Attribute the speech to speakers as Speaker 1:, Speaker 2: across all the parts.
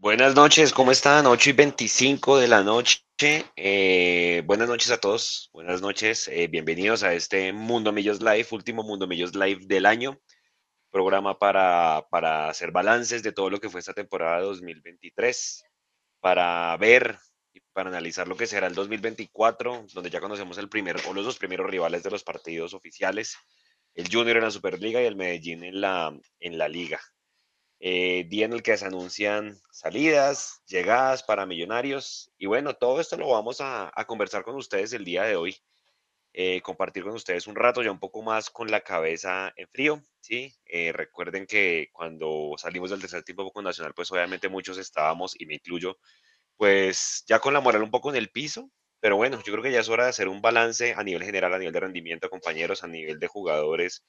Speaker 1: Buenas noches, ¿cómo están? 8 y 25 de la noche. Eh, buenas noches a todos, buenas noches, eh, bienvenidos a este Mundo Millos Live, último Mundo Millos Live del año, programa para, para hacer balances de todo lo que fue esta temporada 2023, para ver y para analizar lo que será el 2024, donde ya conocemos el primer, o los dos primeros rivales de los partidos oficiales, el Junior en la Superliga y el Medellín en la, en la Liga. Eh, día en el que se anuncian salidas, llegadas para millonarios. Y bueno, todo esto lo vamos a, conversar con ustedes el día de hoy. Eh, compartir con ustedes un rato ya un poco más con la cabeza en frío, ¿sí? Eh, recuerden que cuando salimos del tercer tiempo con Nacional, pues obviamente muchos estábamos, y me incluyo, pues ya con la moral un poco en el piso, pero bueno, yo creo que ya es hora de hacer un balance a nivel general, a nivel de rendimiento, compañeros, a nivel de jugadores,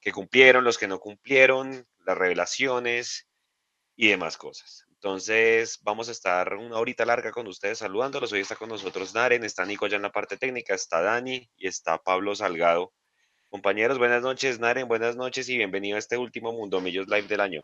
Speaker 1: que cumplieron, los que no cumplieron, las revelaciones y demás cosas. Entonces, vamos a estar una horita larga con ustedes saludándolos. Hoy está con nosotros Naren, está Nico ya en la parte técnica, está Dani y está Pablo Salgado. Compañeros, buenas noches, Naren, buenas noches y bienvenido a este último Mundo Millos Live del año.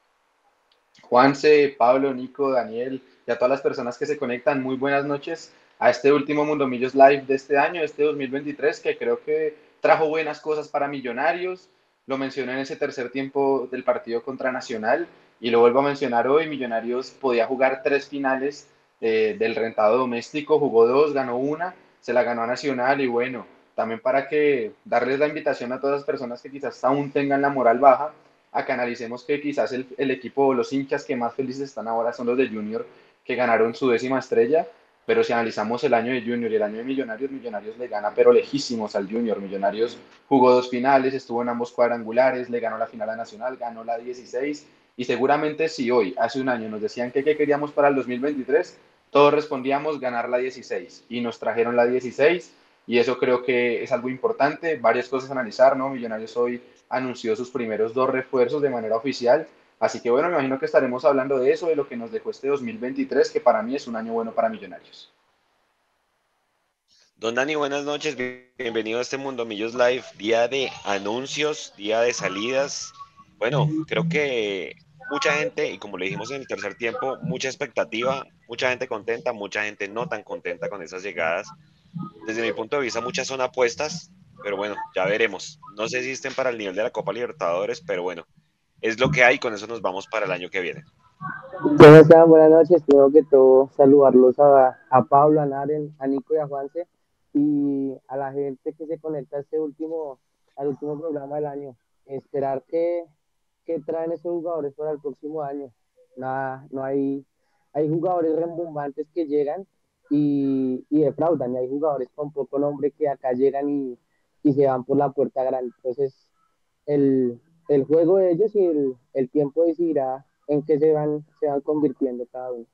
Speaker 2: Juanse, Pablo, Nico, Daniel y a todas las personas que se conectan, muy buenas noches a este último Mundo Millos Live de este año, este 2023, que creo que trajo buenas cosas para Millonarios, lo mencioné en ese tercer tiempo del partido contra Nacional y lo vuelvo a mencionar hoy, Millonarios podía jugar tres finales eh, del rentado doméstico, jugó dos, ganó una, se la ganó a Nacional y bueno, también para que darles la invitación a todas las personas que quizás aún tengan la moral baja, a que analicemos que quizás el, el equipo los hinchas que más felices están ahora son los de Junior, que ganaron su décima estrella, pero si analizamos el año de Junior y el año de Millonarios, Millonarios le gana, pero lejísimos al Junior. Millonarios jugó dos finales, estuvo en ambos cuadrangulares, le ganó la final a Nacional, ganó la 16. Y seguramente si hoy, hace un año, nos decían que qué queríamos para el 2023, todos respondíamos ganar la 16. Y nos trajeron la 16. Y eso creo que es algo importante. Varias cosas a analizar, ¿no? Millonarios hoy anunció sus primeros dos refuerzos de manera oficial Así que bueno, me imagino que estaremos hablando de eso, de lo que nos dejó este 2023, que para mí es un año bueno para Millonarios.
Speaker 1: Don Dani, buenas noches, bienvenido a este Mundo Millos Live, día de anuncios, día de salidas. Bueno, creo que mucha gente, y como le dijimos en el tercer tiempo, mucha expectativa, mucha gente contenta, mucha gente no tan contenta con esas llegadas. Desde mi punto de vista, muchas son apuestas, pero bueno, ya veremos. No si estén para el nivel de la Copa Libertadores, pero bueno, es lo que hay, con eso nos vamos para el año que viene.
Speaker 3: ¿Cómo están? Buenas noches, Tengo que todo saludarlos a, a, Pablo, a Naren, a Nico y a Juanse y a la gente que se conecta a este último, al último programa del año. Esperar que, que traen esos jugadores para el próximo año. Nada, no hay, hay jugadores rembombantes que llegan y, y defraudan, y hay jugadores con poco nombre que acá llegan y, y se van por la puerta grande. Entonces, el, el juego de ellos y el, tiempo decidirá en qué se van, se van convirtiendo cada uno.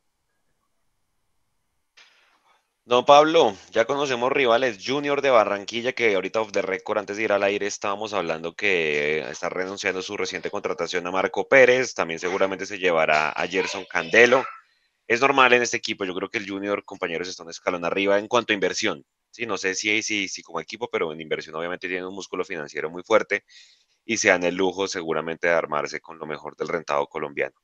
Speaker 1: No, Pablo, ya conocemos rivales. Junior de Barranquilla, que ahorita off the record, antes de ir al aire, estábamos hablando que está renunciando su reciente contratación a Marco Pérez. También seguramente se llevará a Gerson Candelo. Es normal en este equipo. Yo creo que el Junior, compañeros, está un escalón arriba en cuanto a inversión. Sí, no sé si, si, si como equipo, pero en inversión obviamente tiene un músculo financiero muy fuerte y se dan el lujo seguramente de armarse con lo mejor del rentado colombiano.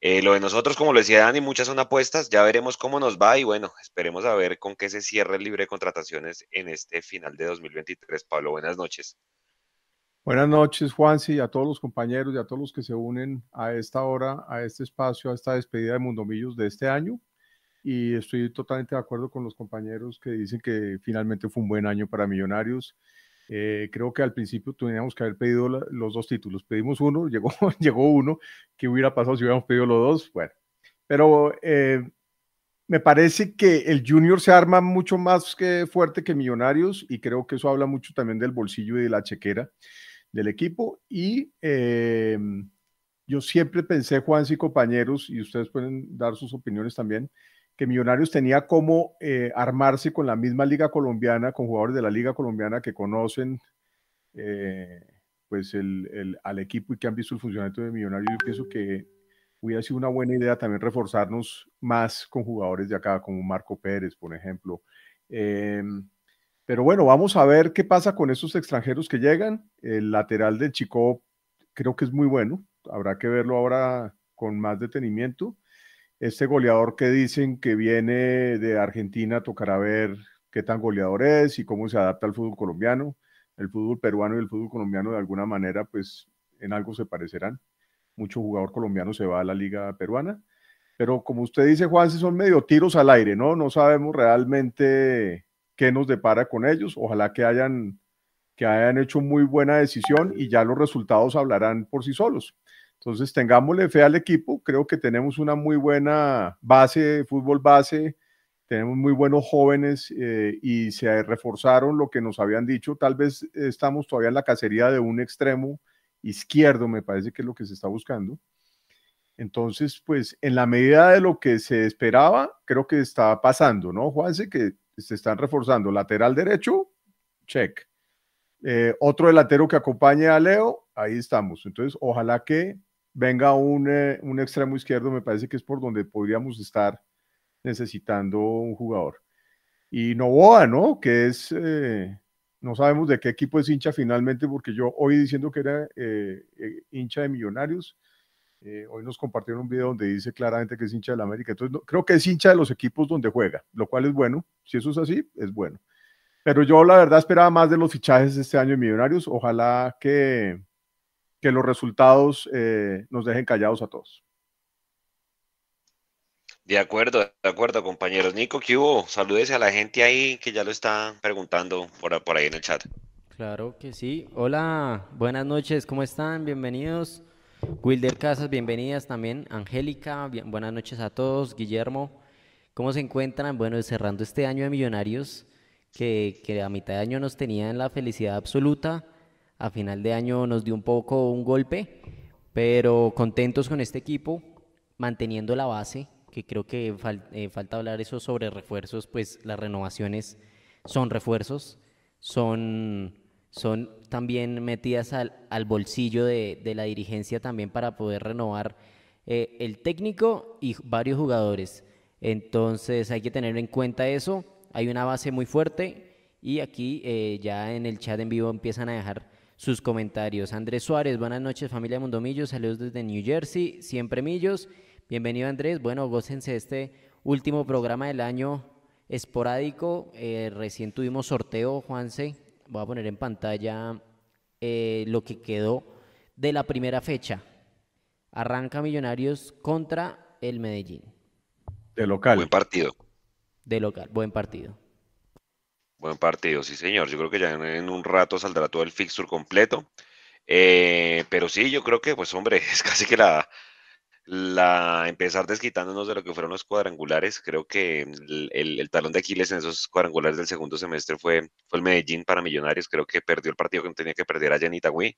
Speaker 1: Eh, lo de nosotros, como lo decía Dani, muchas son apuestas, ya veremos cómo nos va y bueno, esperemos a ver con qué se cierra el libre de contrataciones en este final de 2023. Pablo, buenas noches.
Speaker 4: Buenas noches, Juansi, a todos los compañeros y a todos los que se unen a esta hora, a este espacio, a esta despedida de Mundomillos de este año. Y estoy totalmente de acuerdo con los compañeros que dicen que finalmente fue un buen año para Millonarios eh, creo que al principio teníamos que haber pedido los dos títulos. Pedimos uno, llegó, llegó uno. ¿Qué hubiera pasado si hubiéramos pedido los dos? Bueno, pero eh, me parece que el Junior se arma mucho más que fuerte que Millonarios y creo que eso habla mucho también del bolsillo y de la chequera del equipo. Y eh, yo siempre pensé, Juan y compañeros, y ustedes pueden dar sus opiniones también, que Millonarios tenía como eh, armarse con la misma liga colombiana, con jugadores de la liga colombiana que conocen eh, pues el, al equipo y que han visto el funcionamiento de Millonarios. Yo pienso que hubiera sido una buena idea también reforzarnos más con jugadores de acá, como Marco Pérez, por ejemplo. Em, pero bueno, vamos a ver qué pasa con esos extranjeros que llegan. El lateral del Chico creo que es muy bueno. Habrá que verlo ahora con más detenimiento. Este goleador que dicen que viene de Argentina tocará ver qué tan goleador es y cómo se adapta al fútbol colombiano. El fútbol peruano y el fútbol colombiano de alguna manera pues en algo se parecerán. Mucho jugador colombiano se va a la liga peruana, pero como usted dice, Juan, son medio tiros al aire, ¿no? No sabemos realmente qué nos depara con ellos. Ojalá que hayan, que hayan hecho muy buena decisión y ya los resultados hablarán por sí solos. Entonces, tengámosle fe al equipo. Creo que tenemos una muy buena base fútbol base, tenemos muy buenos jóvenes eh, y se reforzaron lo que nos habían dicho. Tal vez estamos todavía en la cacería de un extremo izquierdo, me parece que es lo que se está buscando. Entonces, pues en la medida de lo que se esperaba, creo que está pasando, ¿no, Juanse? Que se están reforzando. Lateral derecho, check. Eh, otro delantero que acompañe a Leo, ahí estamos. Entonces, ojalá que venga un, eh, un extremo izquierdo, me parece que es por donde podríamos estar necesitando un jugador. Y Novoa, ¿no? Que es, eh, no sabemos de qué equipo es hincha finalmente, porque yo hoy diciendo que era eh, eh, hincha de Millonarios, hoy nos compartieron un video donde dice claramente que es hincha de la América. Entonces, creo que es hincha de los equipos donde juega, lo cual es bueno. Si eso es así, es bueno. Pero yo la verdad esperaba más de los fichajes este año en Millonarios. Ojalá que, que los resultados nos dejen callados a todos.
Speaker 1: De acuerdo, de acuerdo, compañeros. Nico, ¿qué hubo? Salúdese a la gente ahí que ya lo está preguntando por, por ahí en el chat.
Speaker 5: Claro que sí. Hola, buenas noches, ¿cómo están? Bienvenidos. Wilder Casas, bienvenidas también. Angélica, buenas noches a todos. Guillermo, ¿cómo se encuentran? Bueno, cerrando este año de Millonarios, que, que a mitad de año nos tenía en la felicidad absoluta, a final de año nos dio un poco un golpe, pero contentos con este equipo, manteniendo la base, que creo que eh, falta hablar eso sobre refuerzos, pues las renovaciones son refuerzos, son, son también metidas al, al bolsillo de, de, la dirigencia también para poder renovar eh, el técnico y varios jugadores. Entonces hay que tener en cuenta eso, hay una base muy fuerte y aquí eh, ya en el chat en vivo empiezan a dejar sus comentarios. Andrés Suárez, buenas noches familia Mundomillos, saludos desde New Jersey, siempre Millos. Bienvenido Andrés. Bueno, gócense este último programa del año esporádico. Eh, recién tuvimos sorteo, Juanse. Voy a poner en pantalla eh, lo que quedó de la primera fecha. Arranca Millonarios contra el Medellín.
Speaker 4: De local.
Speaker 1: Buen partido.
Speaker 5: De local, buen partido.
Speaker 1: Buen partido, sí señor. Yo creo que ya en un rato saldrá todo el fixture completo. Eh, pero sí, yo creo que, pues hombre, es casi que la, la empezar desquitándonos de lo que fueron los cuadrangulares. Creo que el, talón de Aquiles en esos cuadrangulares del segundo semestre fue, fue el Medellín para Millonarios. Creo que perdió el partido que no tenía que perder allá en Itagüí.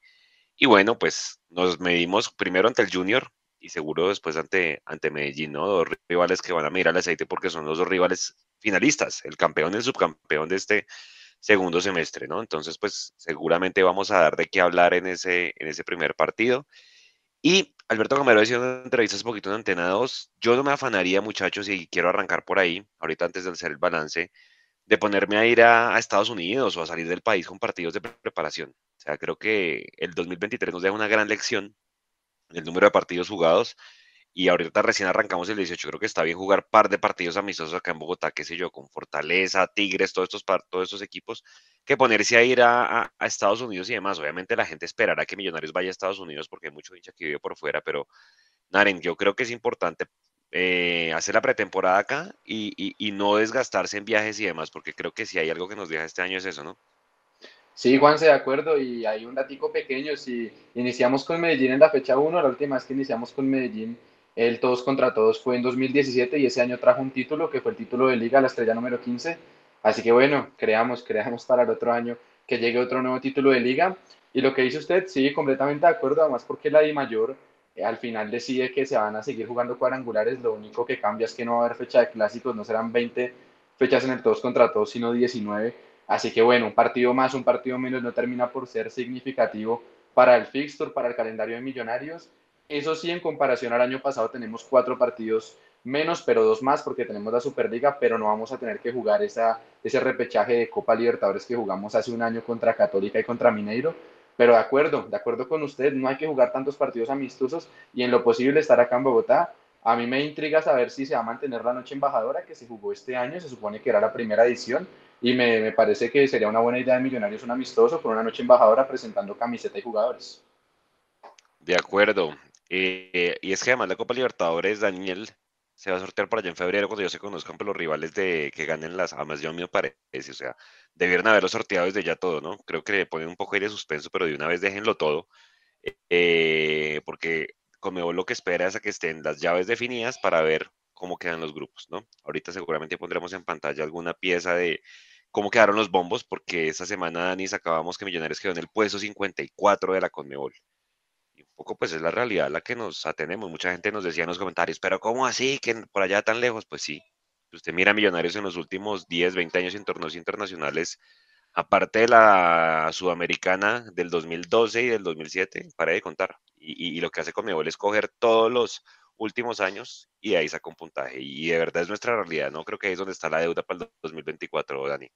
Speaker 1: Y bueno, pues nos medimos primero ante el Junior y seguro después ante, ante Medellín, ¿no? Dos rivales que van a mirar al aceite porque son los dos rivales finalistas, el campeón y el subcampeón de este segundo semestre, ¿no? Entonces, pues seguramente vamos a dar de qué hablar en ese, en ese primer partido. Y Alberto Gamero decía en una entrevista hace poquito en Antena 2, yo no me afanaría, muchachos, y quiero arrancar por ahí, ahorita antes de hacer el balance, de ponerme a ir a, Estados Unidos o a salir del país con partidos de preparación. O sea, creo que el 2023 nos deja una gran lección del número de partidos jugados y ahorita recién arrancamos el 18, creo que está bien jugar par de partidos amistosos acá en Bogotá, qué sé yo, con Fortaleza, Tigres, todos estos, todos estos equipos, que ponerse a ir a, Estados Unidos y demás. Obviamente la gente esperará que Millonarios vaya a Estados Unidos porque hay mucho hincha que vive por fuera, pero Naren, yo creo que es importante eh, hacer la pretemporada acá y, y, no desgastarse en viajes y demás, porque creo que si hay algo que nos deja este año es eso, ¿no?
Speaker 2: Sí, Juanse, de acuerdo. Y hay un datico pequeño. Si iniciamos con Medellín en la fecha 1, la última vez que iniciamos con Medellín el todos contra todos fue en 2017 y ese año trajo un título que fue el título de liga, la estrella número 15. Así que bueno, creamos, creamos para el otro año que llegue otro nuevo título de liga. Y lo que dice usted, sí, completamente de acuerdo, además porque la Di Mayor eh, al final decide que se van a seguir jugando cuadrangulares, lo único que cambia es que no va a haber fecha de clásicos, no serán 20 fechas en el todos contra todos, sino 19. Así que bueno, un partido más, un partido menos no termina por ser significativo para el fixture, para el calendario de millonarios eso sí, en comparación al año pasado tenemos cuatro partidos menos, pero dos más porque tenemos la Superliga, pero no vamos a tener que jugar esa, ese repechaje de Copa Libertadores que jugamos hace un año contra Católica y contra Mineiro. Pero de acuerdo, de acuerdo con usted, no hay que jugar tantos partidos amistosos y en lo posible estar acá en Bogotá A mí me intriga saber si se va a mantener la noche embajadora que se jugó este año, se supone que era la primera edición, y me, me parece que sería una buena idea de Millonarios un amistoso con una noche embajadora presentando camiseta y jugadores.
Speaker 1: De acuerdo. Eh, y es que además la Copa Libertadores, Daniel, se va a sortear para allá en febrero cuando ya se conozcan por los rivales de que ganen las amas. Yo me parece, o sea, debieron haberlo sorteado desde ya todo, ¿no? Creo que le ponen un poco de suspenso, pero de una vez déjenlo todo, eh, porque Conmebol lo que espera es a que estén las llaves definidas para ver cómo quedan los grupos, ¿no? Ahorita seguramente pondremos en pantalla alguna pieza de cómo quedaron los bombos, porque esta semana, Dani, sacábamos que Millonarios quedó en el puesto 54 de la Conmebol poco pues es la realidad la que nos atenemos. Mucha gente nos decía en los comentarios, pero ¿cómo así? Que por allá tan lejos, pues sí. usted mira Millonarios en los últimos 10, 20 años en torneos internacionales, aparte de la Sudamericana del 2012 y del 2007, para de contar. Y, lo que hace Conmebol es coger todos los últimos años y ahí saca un puntaje. Y de verdad es nuestra realidad, ¿no? Creo que ahí es donde está la deuda para el 2024, Dani.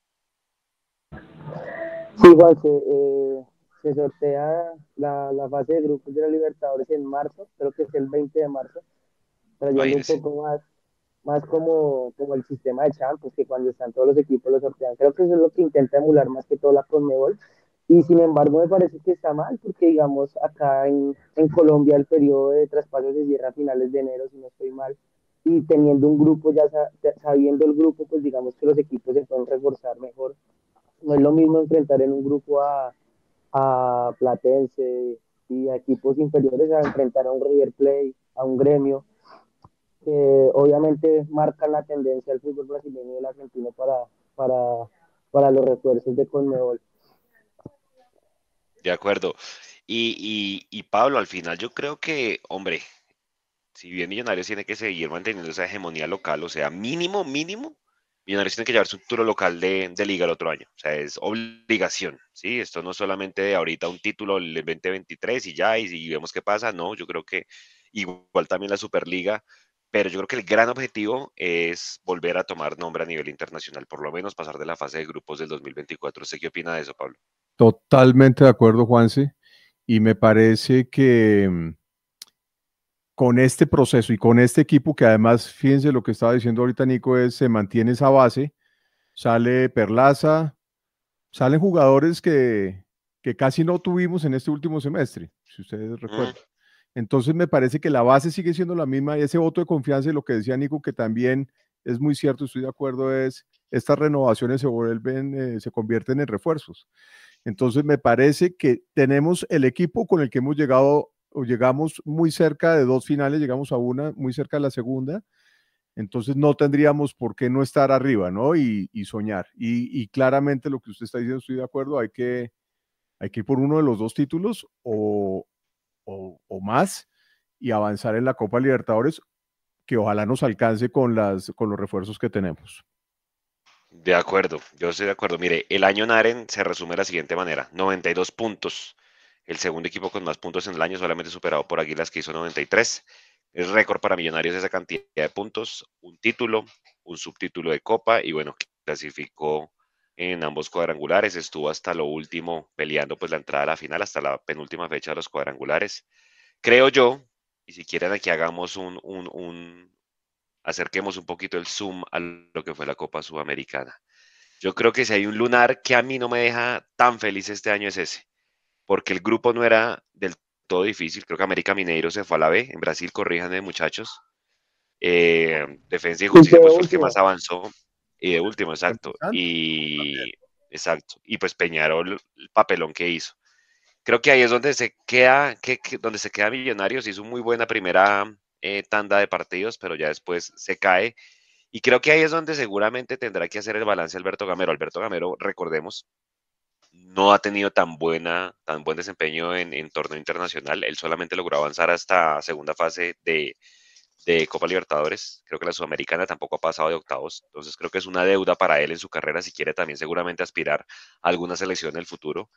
Speaker 3: Sí, igual eh, se sortea la, la, fase de grupos de la Libertadores en marzo, creo que es el 20 de marzo, trayendo un poco más, más como, como el sistema de Champions, que cuando están todos los equipos lo sortean. Creo que eso es lo que intenta emular más que todo la Conmebol. Y sin embargo me parece que está mal, porque digamos acá en, en Colombia el periodo de traspasos se cierra a finales de enero, si no estoy mal, y teniendo un grupo, ya sabiendo el grupo, pues digamos que los equipos se pueden reforzar mejor. No es lo mismo enfrentar en un grupo a, a Platense y a equipos inferiores a enfrentar a un River Play, a un gremio, que obviamente marcan la tendencia del fútbol brasileño y el argentino para, para, para los refuerzos de Conmebol.
Speaker 1: De acuerdo. Y, y, y, Pablo, al final yo creo que, hombre, si bien Millonarios tiene que seguir manteniendo esa hegemonía local, o sea, mínimo, mínimo, Millonarios tiene que llevar su título local de, liga el otro año. O sea, es obligación, ¿sí? Esto no solamente de ahorita un título el 2023 y ya, y, vemos qué pasa. No, yo creo que igual también la Superliga, pero yo creo que el gran objetivo es volver a tomar nombre a nivel internacional, por lo menos pasar de la fase de grupos del 2024. ¿Usted qué opina de eso, Pablo?
Speaker 4: Totalmente de acuerdo, Juanse. Y me parece que mm, con este proceso y con este equipo, que además, fíjense lo que estaba diciendo ahorita Nico, es se mantiene esa base, sale Perlaza, salen jugadores que, que casi no tuvimos en este último semestre, si ustedes recuerdan. Entonces me parece que la base sigue siendo la misma y ese voto de confianza y lo que decía Nico, que también es muy cierto, estoy de acuerdo, es estas renovaciones se vuelven, eh, se convierten en refuerzos. Entonces me parece que tenemos el equipo con el que hemos llegado llegamos muy cerca de dos finales, llegamos a una, muy cerca de la segunda, entonces no tendríamos por qué no estar arriba, ¿no? Y, soñar. Y, claramente lo que usted está diciendo, estoy de acuerdo, hay que, hay que ir por uno de los dos títulos o, o, más y avanzar en la Copa Libertadores, que ojalá nos alcance con, las, con los refuerzos que tenemos.
Speaker 1: De acuerdo, yo estoy de acuerdo. Mire, el año Naren se resume de la siguiente manera: 92 puntos, el segundo equipo con más puntos en el año, solamente superado por Águilas, que hizo 93. Es récord para Millonarios esa cantidad de puntos, un título, un subtítulo de Copa y bueno, clasificó en ambos cuadrangulares, estuvo hasta lo último peleando pues la entrada a la final, hasta la penúltima fecha de los cuadrangulares. Creo yo, y si quieren aquí hagamos un, un, un acerquemos un poquito el zoom a lo que fue la Copa Sudamericana. Yo creo que si hay un lunar que a mí no me deja tan feliz este año es ese porque el grupo no era del todo difícil. Creo que América Mineiro se fue a la B. En Brasil, corríjanme, muchachos. Eh, Defensa y Justicia pues, fue el que más avanzó. Y de último, exacto. Y exacto. Y pues Peñarol, el papelón que hizo. Creo que ahí es donde se queda, que, donde se queda Millonarios. Hizo muy buena primera eh, tanda de partidos, pero ya después se cae. Y creo que ahí es donde seguramente tendrá que hacer el balance Alberto Gamero. Alberto Gamero, recordemos, no ha tenido tan buena, tan buen desempeño en, torneo internacional. Él solamente logró avanzar hasta segunda fase de, Copa Libertadores. Creo que la Sudamericana tampoco ha pasado de octavos. Entonces creo que es una deuda para él en su carrera si quiere también seguramente aspirar a alguna selección en el futuro.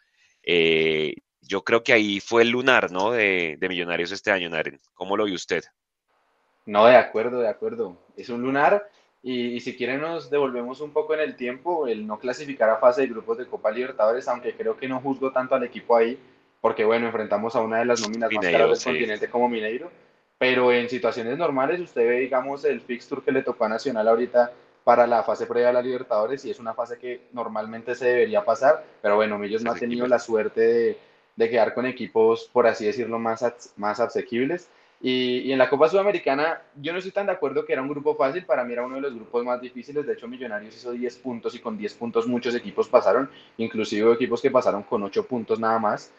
Speaker 1: Eh, yo creo que ahí fue el lunar, ¿no? De, Millonarios este año, Naren. ¿Cómo lo vio usted?
Speaker 2: No, de acuerdo, de acuerdo. Es un lunar y, si quieren nos devolvemos un poco en el tiempo, el no clasificar a fase de grupos de Copa Libertadores, aunque creo que no juzgo tanto al equipo ahí, porque bueno, enfrentamos a una de las nóminas más caras del continente como Mineiro, pero en situaciones normales usted ve, digamos, el fixture que le tocó a Nacional ahorita para la fase previa a la Libertadores y es una fase que normalmente se debería pasar, pero bueno, ellos no han tenido la suerte de, de, quedar con equipos, por así decirlo, más, más asequibles. Y, y, en la Copa Sudamericana yo no estoy tan de acuerdo que era un grupo fácil, para mí era uno de los grupos más difíciles, de hecho Millonarios hizo 10 puntos y con 10 puntos muchos equipos pasaron, inclusive equipos que pasaron con 8 puntos nada más.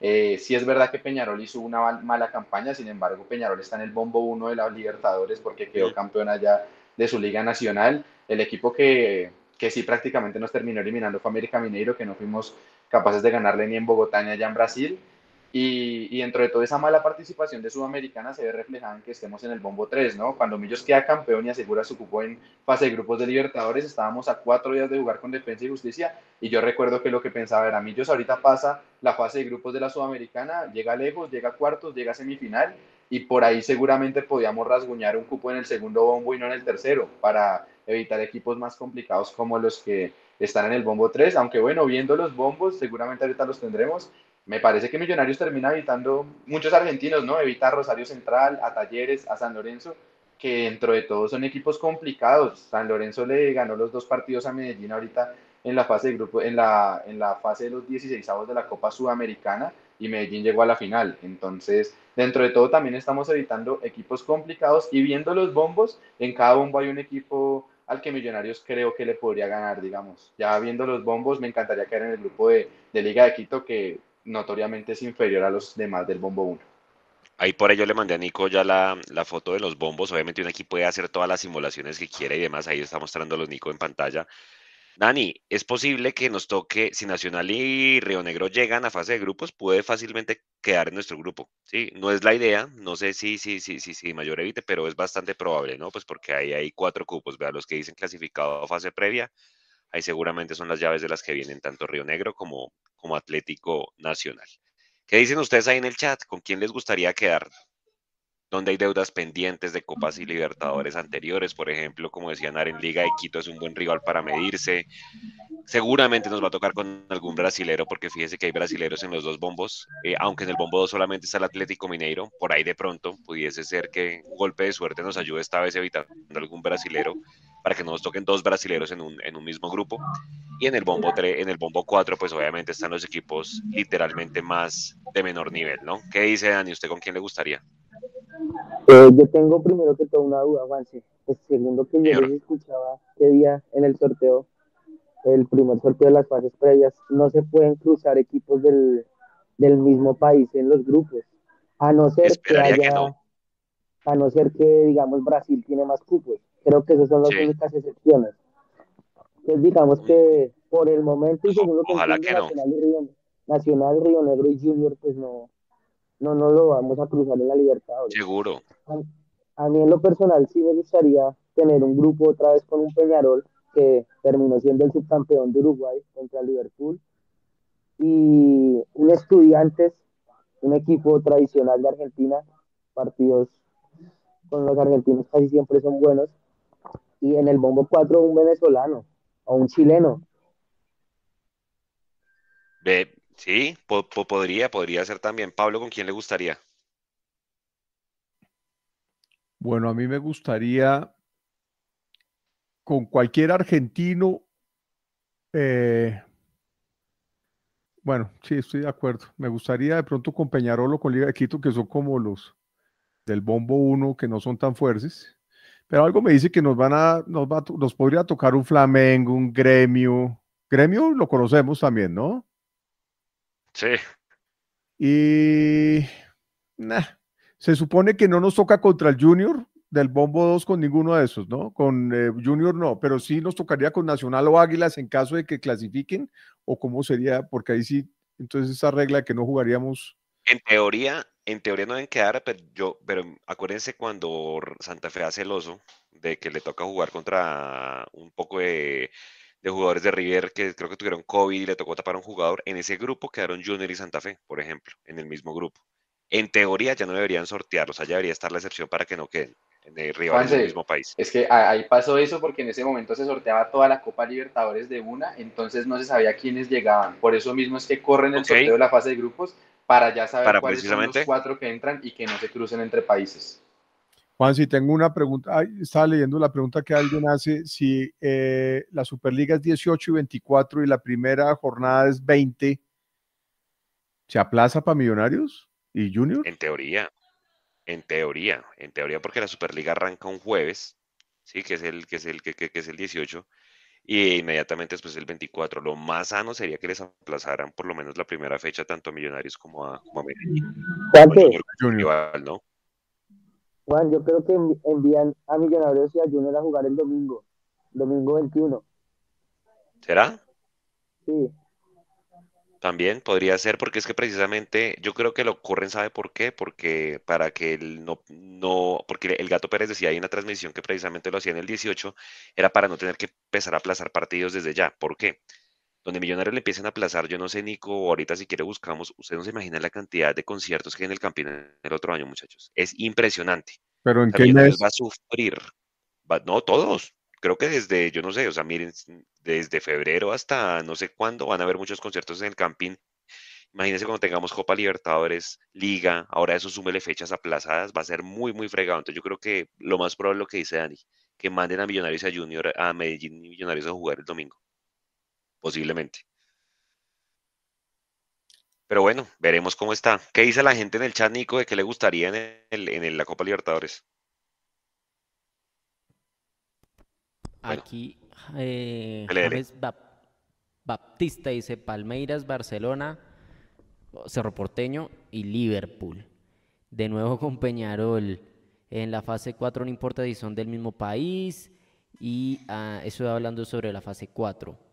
Speaker 2: Eh, sí es verdad que Peñarol hizo una mala campaña, sin embargo Peñarol está en el bombo 1 de las Libertadores porque quedó campeón allá de su liga nacional. El equipo que, que sí prácticamente nos terminó eliminando fue América Mineiro, que no fuimos capaces de ganarle ni en Bogotá ni allá en Brasil. Y, y, dentro de toda esa mala participación de Sudamericana se ve reflejada en que estemos en el bombo 3, ¿no? Cuando Millos queda campeón y asegura su cupo en fase de grupos de Libertadores, estábamos a cuatro días de jugar con Defensa y Justicia y yo recuerdo que lo que pensaba era, Millos ahorita pasa la fase de grupos de la Sudamericana, llega lejos, llega a cuartos, llega a semifinal y por ahí seguramente podíamos rasguñar un cupo en el segundo bombo y no en el tercero para evitar equipos más complicados como los que están en el bombo 3, aunque bueno, viendo los bombos, seguramente ahorita los tendremos, me parece que Millonarios termina evitando muchos argentinos, ¿no? Evita a Rosario Central, a Talleres, a San Lorenzo, que dentro de todo son equipos complicados. San Lorenzo le ganó los dos partidos a Medellín ahorita en la fase de grupo, en la, en la fase de los 16 de la Copa Sudamericana y Medellín llegó a la final. Entonces, dentro de todo también estamos evitando equipos complicados y viendo los bombos, en cada bombo hay un equipo al que Millonarios creo que le podría ganar, digamos. Ya viendo los bombos, me encantaría caer en el grupo de, de Liga de Quito que notoriamente es inferior a los demás del bombo 1.
Speaker 1: Ahí por ello le mandé a Nico ya la, la, foto de los bombos. Obviamente uno aquí puede hacer todas las simulaciones que quiera y demás. Ahí está mostrando los Nico en pantalla. Dani, es posible que nos toque, si Nacional y Río Negro llegan a fase de grupos, puede fácilmente quedar en nuestro grupo. Sí, no es la idea, no sé si, si, si, si, si mayor evite, pero es bastante probable, ¿no? Pues porque ahí hay cuatro cupos, vea los que dicen clasificado a fase previa, ahí seguramente son las llaves de las que vienen tanto Río Negro como, como Atlético Nacional. ¿Qué dicen ustedes ahí en el chat? ¿Con quién les gustaría quedar? ¿Dónde hay deudas pendientes de Copas y Libertadores anteriores? Por ejemplo, como decían, en Liga de Quito es un buen rival para medirse. Seguramente nos va a tocar con algún brasilero, porque fíjese que hay brasileros en los dos bombos, eh, aunque en el bombo 2 solamente está el Atlético Mineiro, por ahí de pronto pudiese ser que un golpe de suerte nos ayude esta vez evitando algún brasilero para que no nos toquen dos brasileros en un, en un mismo grupo. Y en el bombo 3, en el bombo 4, pues obviamente están los equipos literalmente más de menor nivel, ¿no? ¿Qué dice Dani? ¿Usted con quién le gustaría?
Speaker 3: Eh, yo tengo primero que todo una duda, Juanse. El segundo que yo les escuchaba que día en el sorteo, el primer sorteo de las fases previas, no se pueden cruzar equipos del, del mismo país en los grupos, a no ser que haya, a no ser que digamos Brasil tiene más cupos. Creo que esas son las únicas excepciones. Entonces digamos que por el momento y según lo que,
Speaker 1: Ojalá que
Speaker 3: Nacional, no. Nacional, Río Negro y Junior, pues no, no, no lo vamos a cruzar en la Libertadores.
Speaker 1: Seguro.
Speaker 3: A, a, mí en lo personal sí me gustaría tener un grupo otra vez con un Peñarol que terminó siendo el subcampeón de Uruguay contra Liverpool y un Estudiantes, un equipo tradicional de Argentina, partidos con los argentinos casi siempre son buenos y en el bombo 4 un venezolano o un chileno.
Speaker 1: Sí, po po podría, podría ser también. Pablo, ¿con quién le gustaría?
Speaker 4: Bueno, a mí me gustaría con cualquier argentino. Eh, bueno, sí, estoy de acuerdo. Me gustaría de pronto con Peñarol o con Liga de Quito, que son como los del bombo 1, que no son tan fuertes. Pero algo me dice que nos van a, nos, va, nos podría tocar un Flamengo, un Gremio. Gremio lo conocemos también, ¿no?
Speaker 1: Sí.
Speaker 4: Y nah, se supone que no nos toca contra el Junior del Bombo 2 con ninguno de esos, ¿no? Con eh, Junior no, pero sí nos tocaría con Nacional o Águilas en caso de que clasifiquen, o cómo sería, porque ahí sí, entonces esa regla de que no jugaríamos.
Speaker 1: En teoría, en teoría no deben quedar, pero, yo, pero acuérdense cuando Santa Fe hace el oso, de que le toca jugar contra un poco de, de, jugadores de River que creo que tuvieron COVID y le tocó tapar a un jugador. En ese grupo quedaron Junior y Santa Fe, por ejemplo, en el mismo grupo. En teoría ya no deberían sortearlos, allá debería estar la excepción para que no queden en el rival del mismo país.
Speaker 2: Es que ahí pasó eso porque en ese momento se sorteaba toda la Copa Libertadores de una, entonces no se sabía quiénes llegaban. Por eso mismo es que corren el okay. sorteo de la fase de grupos para ya saber
Speaker 1: para
Speaker 2: cuáles son los cuatro que entran y que no se crucen entre países.
Speaker 4: Juan, si tengo una pregunta, estaba leyendo la pregunta que alguien hace, si eh, la Superliga es 18 y 24 y la primera jornada es 20, ¿se aplaza para Millonarios y Junior?
Speaker 1: En teoría, en teoría, en teoría porque la Superliga arranca un jueves, sí, que es el que es el que, que, es el 18 y inmediatamente después el 24. Lo más sano sería que les aplazaran por lo menos la primera fecha tanto a Millonarios como a, como a
Speaker 3: Medellín.
Speaker 4: Junior.
Speaker 1: ¿no?
Speaker 3: Juan, yo creo que envían a Millonarios y a Junior a jugar el domingo, domingo 21.
Speaker 1: ¿Será?
Speaker 3: Sí.
Speaker 1: También podría ser porque es que precisamente yo creo que lo ocurren, ¿sabe por qué? Porque para que el no, no, porque el Gato Pérez decía ahí en la transmisión que precisamente lo hacía en el 18, era para no tener que empezar a aplazar partidos desde ya. ¿Por qué? Donde Millonarios le empiecen a aplazar, yo no sé, Nico, ahorita si quiere buscamos, usted no se imagina la cantidad de conciertos que hay en el Campín el otro año, muchachos. Es impresionante.
Speaker 4: ¿Pero en qué mes?
Speaker 1: va a sufrir. no, todos. Creo que desde, yo no sé, o sea, miren, desde febrero hasta no sé cuándo van a haber muchos conciertos en el Campín. Imagínense cuando tengamos Copa Libertadores, Liga, ahora eso súmele fechas aplazadas, va a ser muy, muy fregado. Entonces yo creo que lo más probable es lo que dice Dani, que manden a Millonarios a Junior, a Medellín y Millonarios a jugar el domingo posiblemente. Pero bueno, veremos cómo está. ¿Qué dice la gente en el chat, Nico, de qué le gustaría en, el, en la Copa Libertadores?
Speaker 5: Aquí eh, James Baptista dice Palmeiras, Barcelona, Cerro Porteño y Liverpool. De nuevo con Peñarol. En la fase 4 no importa si son del mismo país. Y ah, estoy hablando sobre la fase 4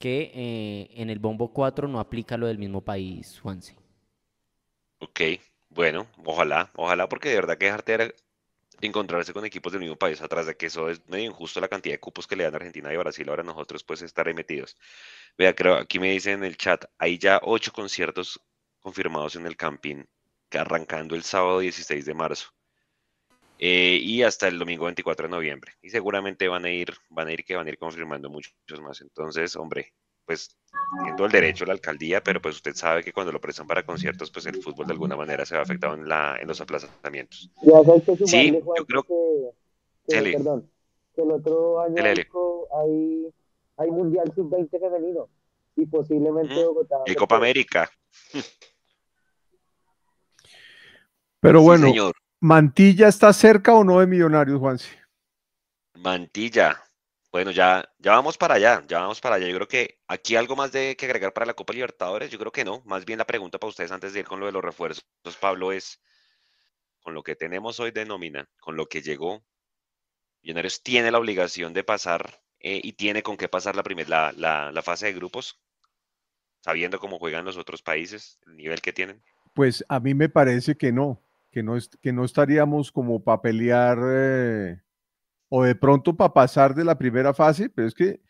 Speaker 5: que eh, en el bombo 4 no aplica lo del mismo país, Juanse.
Speaker 1: Ok, bueno, ojalá, ojalá, porque de verdad que dejarte encontrarse con equipos del mismo país atrás de que eso es medio injusto la cantidad de cupos que le dan a Argentina y Brasil, ahora nosotros pues estar metidos. Vea, creo, aquí me dicen en el chat, hay ya ocho conciertos confirmados en el camping, que arrancando el sábado 16 de marzo. Eh, y hasta el domingo 24 de noviembre. Y seguramente van a ir, van a ir que van a ir confirmando muchos más. Entonces, hombre, pues teniendo el derecho a la alcaldía, pero pues usted sabe que cuando lo prestan para conciertos, pues el fútbol de alguna manera se va afectado en, la, en los aplazamientos.
Speaker 3: sí, yo creo que, perdón, que el otro año hay, hay Mundial Sub-20 femenino y posiblemente Bogotá.
Speaker 1: Y Copa América.
Speaker 4: Pero bueno, señor. ¿Mantilla está cerca o no de Millonarios, Juanse?
Speaker 1: Mantilla. Bueno, ya, ya vamos para allá, ya vamos para allá. Yo creo que aquí algo más de que agregar para la Copa Libertadores, yo creo que no. Más bien la pregunta para ustedes antes de ir con lo de los refuerzos, Pablo, es con lo que tenemos hoy de nómina, con lo que llegó, Millonarios tiene la obligación de pasar eh, y tiene con qué pasar la, primera la, la fase de grupos, sabiendo cómo juegan los otros países, el nivel que tienen.
Speaker 4: Pues a mí me parece que no que no, que no estaríamos como para pelear eh, o de pronto para pasar de la primera fase, pero es que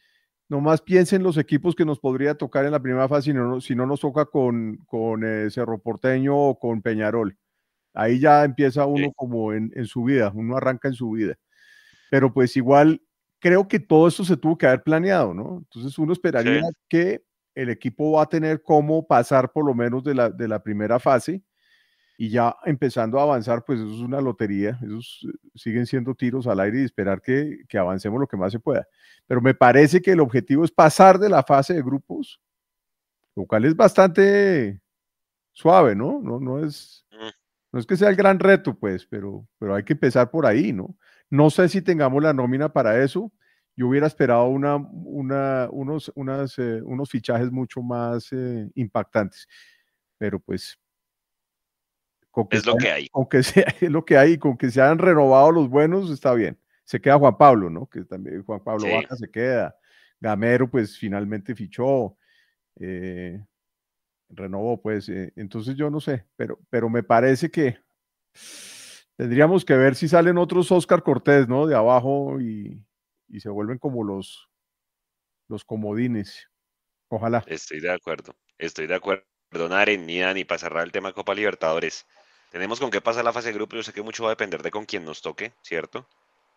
Speaker 4: nomás piensen los equipos que nos podría tocar en la primera fase si no, si no nos toca con, con eh, Cerro Porteño o con Peñarol. Ahí ya empieza uno como en, en, su vida, uno arranca en su vida. Pero pues igual creo que todo esto se tuvo que haber planeado, ¿no? Entonces uno esperaría que el equipo va a tener cómo pasar por lo menos de la, de la primera fase y ya empezando a avanzar, pues eso es una lotería, esos eh, siguen siendo tiros al aire y esperar que, que, avancemos lo que más se pueda. Pero me parece que el objetivo es pasar de la fase de grupos, lo cual es bastante suave, ¿no? No, no, es, mm. no es que sea el gran reto, pues, pero, pero hay que empezar por ahí, ¿no? No sé si tengamos la nómina para eso. Yo hubiera esperado una, una, unos, unas, eh, unos fichajes mucho más eh, impactantes, pero pues
Speaker 1: es lo que hay.
Speaker 4: Con que sea es lo que hay, con que se hayan renovado los buenos, está bien. Se queda Juan Pablo, ¿no? Que también Juan Pablo Vaca se queda. Gamero, pues finalmente fichó. Eh, renovó, pues. Eh, entonces yo no sé, pero, pero me parece que tendríamos que ver si salen otros Oscar Cortés, ¿no? De abajo y, y se vuelven como los, los comodines. Ojalá.
Speaker 1: Estoy de acuerdo, estoy de acuerdo. Perdonar en ni ni para cerrar el tema Copa Libertadores. Tenemos con qué pasa la fase de grupo. Yo sé que mucho va a depender de con quién nos toque, ¿cierto?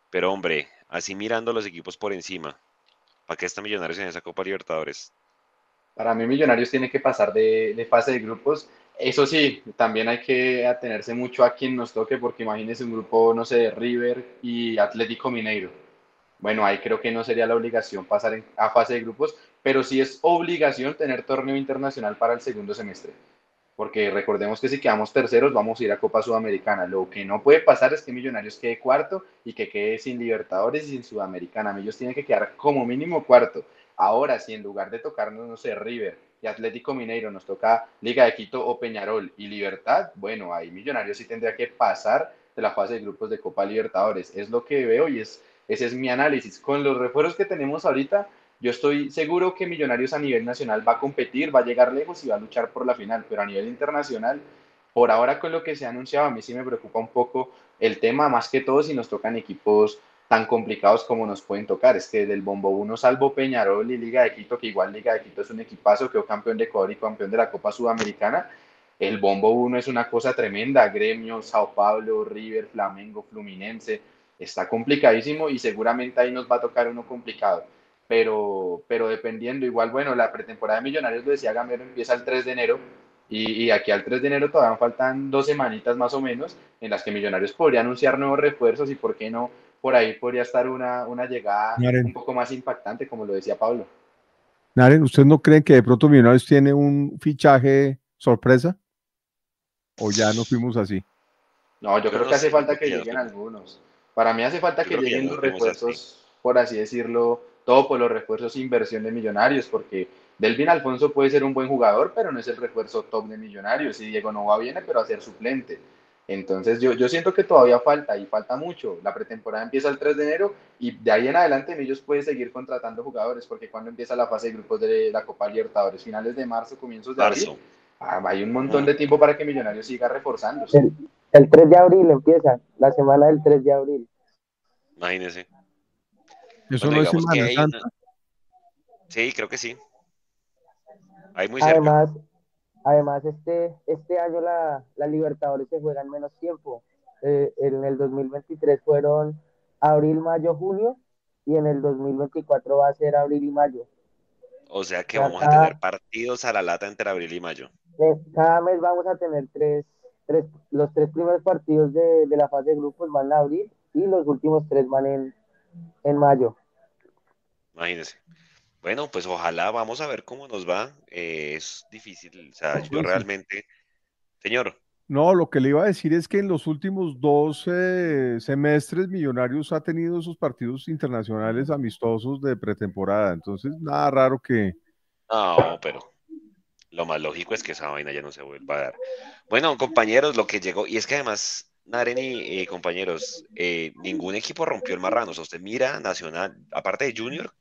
Speaker 1: Pero hombre, así mirando los equipos por encima, ¿para qué está Millonarios en esa Copa Libertadores?
Speaker 2: Para mí Millonarios tiene que pasar de, fase de grupos Eso sí, también hay que atenerse mucho a quien nos toque, porque imagínense un grupo, no sé, de River y Atlético Mineiro. Bueno, ahí creo que no sería la obligación pasar a fase de grupos, pero sí es obligación tener torneo internacional para el segundo semestre. Porque recordemos que si quedamos terceros, vamos a ir a Copa Sudamericana. Lo que no puede pasar es que Millonarios quede cuarto y que quede sin Libertadores y sin Sudamericana. Ellos tienen que quedar como mínimo cuarto. Ahora, si en lugar de tocarnos, no sé, River, y Atlético Mineiro nos toca Liga de Quito o Peñarol y Libertad, bueno, ahí Millonarios sí tendría que pasar de la fase de grupos de Copa Libertadores. Es lo que veo y es, ese es mi análisis. Con los refuerzos que tenemos ahorita, yo estoy seguro que Millonarios a nivel nacional va a competir, va a llegar lejos y va a luchar por la final, pero a nivel internacional, por ahora con lo que se ha anunciado, a mí sí me preocupa un poco el tema, más que todo si nos tocan equipos tan complicados como nos pueden tocar. Es que del Bombo 1, salvo Peñarol y Liga de Quito, que igual Liga de Quito es un equipazo, quedó campeón de Ecuador y campeón de la Copa Sudamericana, el Bombo 1 es una cosa tremenda. Gremio, Sao Paulo, River, Flamengo, Fluminense, está complicadísimo y seguramente ahí nos va a tocar uno complicado. Pero, pero dependiendo, igual, bueno, la pretemporada de Millonarios, lo decía Gamero, empieza el 3 de enero. Y, y, aquí al 3 de enero todavía faltan dos semanitas más o menos en las que Millonarios podría anunciar nuevos refuerzos y por qué no por ahí podría estar una, una llegada un poco más impactante, como lo decía Pablo.
Speaker 4: Naren, ¿usted no cree que de pronto Millonarios tiene un fichaje sorpresa? ¿O ya no fuimos así?
Speaker 2: No, yo, creo que hace falta que lleguen algunos. Para mí hace falta que lleguen los refuerzos, por así decirlo, todo por los refuerzos inversión de Millonarios, porque Delvin Alfonso puede ser un buen jugador, pero no es el refuerzo top de Millonarios. Y Diego Nova viene, pero a ser suplente. Entonces yo, yo siento que todavía falta y falta mucho. La pretemporada empieza el 3 de enero y de ahí en adelante ellos pueden seguir contratando jugadores porque cuando empieza la fase de grupos de la Copa Libertadores, finales de marzo, comienzos de abril, ah, hay un montón de tiempo para que Millonarios siga reforzándose.
Speaker 3: El, el 3 de abril empieza, la semana del 3 de abril.
Speaker 1: Imagínese.
Speaker 4: Eso no es Semana Santa.
Speaker 1: Sí, creo que sí. Ahí muy
Speaker 3: Además, Además, este, este año la, la Libertadores se juega en menos tiempo. Eh, en el 2023 fueron abril, mayo, junio y en el 2024 va a ser abril y mayo.
Speaker 1: O sea que vamos a tener partidos a la lata entre abril y mayo.
Speaker 3: Eh, cada mes vamos a tener tres, tres los tres primeros partidos de, de, la fase de grupos van en abril y los últimos tres van en, en mayo.
Speaker 1: Imagínense. Bueno, pues ojalá, vamos a ver cómo nos va. Eh, es difícil, o sea, yo realmente, señor.
Speaker 4: No, lo que le iba a decir es que en los últimos dos semestres Millonarios ha tenido esos partidos internacionales amistosos de pretemporada, entonces nada raro que...
Speaker 1: No, pero lo más lógico es que esa vaina ya no se vuelva a dar. Bueno, compañeros, lo que llegó, y es que además, Naren y eh, compañeros, eh, ningún equipo rompió el marrano, o sea, usted mira Nacional, aparte de Junior,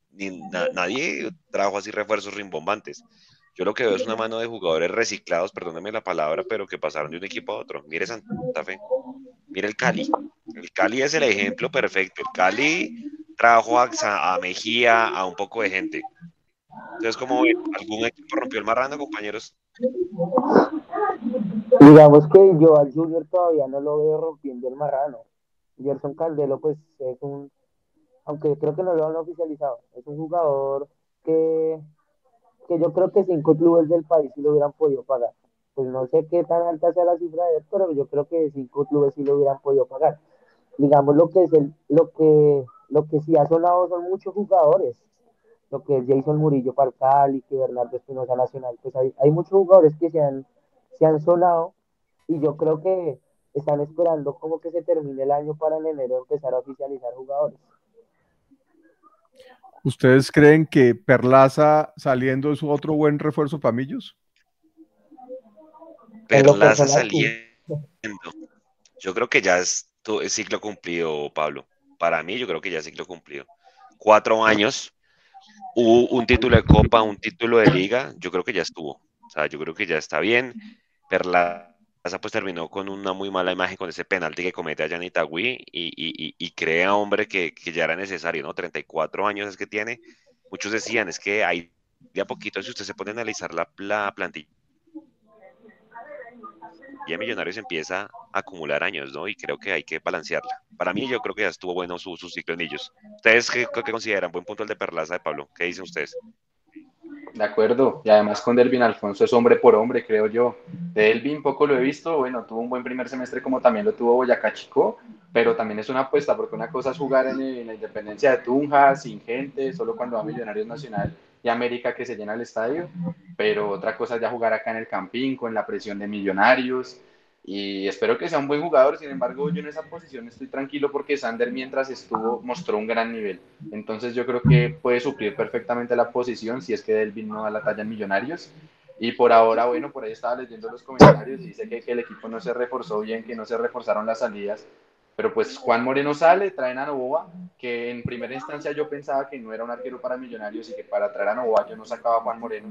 Speaker 1: nadie trajo así refuerzos rimbombantes. Yo lo que veo es una mano de jugadores reciclados, perdóneme la palabra, pero que pasaron de un equipo a otro. Mire Santa Fe, mire el Cali. El Cali es el ejemplo perfecto. El Cali trajo a, Mejía, a un poco de gente. Entonces, como algún equipo rompió el marrano, compañeros.
Speaker 3: Digamos que yo al Junior todavía no lo veo rompiendo el marrano. Gerson Caldelo, pues es un aunque creo que no lo han oficializado. Es un jugador que, que yo creo que cinco clubes del país sí lo hubieran podido pagar. Pues no sé qué tan alta sea la cifra de él, pero yo creo que cinco clubes sí lo hubieran podido pagar. Digamos lo que es el, lo que lo que sí ha sonado son muchos jugadores. Lo que es Jason Murillo para Cali, que Bernardo Espinosa Nacional, pues hay, hay muchos jugadores que se han, se han sonado y yo creo que están esperando como que se termine el año para en enero empezar a oficializar jugadores.
Speaker 4: ¿Ustedes creen que Perlaza saliendo es otro buen refuerzo para Millos?
Speaker 1: Perlaza saliendo. Yo creo que ya es, ciclo cumplido, Pablo. Para mí, yo creo que ya es ciclo cumplido. Cuatro años, un título de Copa, un título de Liga, yo creo que ya estuvo. O sea, yo creo que ya está bien. Perlaza pues terminó con una muy mala imagen con ese penalti que comete a Yanitagui y, y, y, crea, hombre, que, que, ya era necesario, ¿no? 34 años es que tiene. Muchos decían, es que hay de a poquito, si usted se pone a analizar la, la plantilla, ya Millonarios empieza a acumular años, ¿no? Y creo que hay que balancearla. Para mí, yo creo que ya estuvo bueno su, ciclo en ellos. ¿Ustedes qué, qué, consideran? Buen punto el de Perlaza de Pablo. ¿Qué dicen ustedes?
Speaker 2: De acuerdo, y además con Delvin Alfonso es hombre por hombre, creo yo. De Delvin poco lo he visto, bueno, tuvo un buen primer semestre como también lo tuvo Boyacá Chico, pero también es una apuesta, porque una cosa es jugar en, la Independencia de Tunja, sin gente, solo cuando va Millonarios Nacional y América que se llena el estadio, pero otra cosa es ya jugar acá en el Campín con la presión de Millonarios, y espero que sea un buen jugador. Sin embargo, yo en esa posición estoy tranquilo porque Sander mientras estuvo mostró un gran nivel. Entonces yo creo que puede suplir perfectamente la posición si es que Delvin no da la talla en Millonarios. Y por ahora, bueno, por ahí estaba leyendo los comentarios y dice que, que el equipo no se reforzó bien, que no se reforzaron las salidas pero pues Juan Moreno sale, traen a Novoa, que en primera instancia yo pensaba que no era un arquero para millonarios y que para traer a Novoa yo no sacaba a Juan Moreno,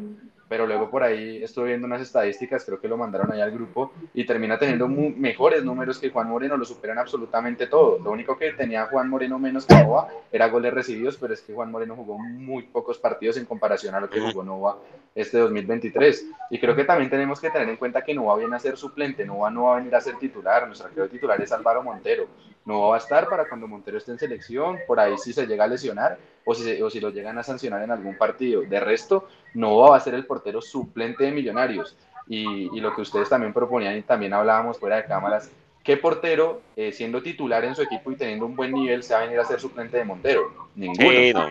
Speaker 2: pero luego por ahí estuve viendo unas estadísticas, creo que lo mandaron ahí al grupo y termina teniendo mejores números que Juan Moreno, lo superan absolutamente todo. Lo único que tenía Juan Moreno menos que Novoa era goles recibidos, pero es que Juan Moreno jugó muy pocos partidos en comparación a lo que jugó Novoa este 2023. Y creo que también tenemos que tener en cuenta que Novoa viene a ser suplente, Novoa no va a venir a ser titular, nuestro arquero titular es Álvaro Montero no va a estar para cuando Montero esté en selección, por ahí si se llega a lesionar o si, o si lo llegan a sancionar en algún partido. De resto, no va a ser el portero suplente de Millonarios. Y, y, lo que ustedes también proponían y también hablábamos fuera de cámaras, ¿qué portero, eh, siendo titular en su equipo y teniendo un buen nivel, se va a venir a ser suplente de Montero? Ninguno.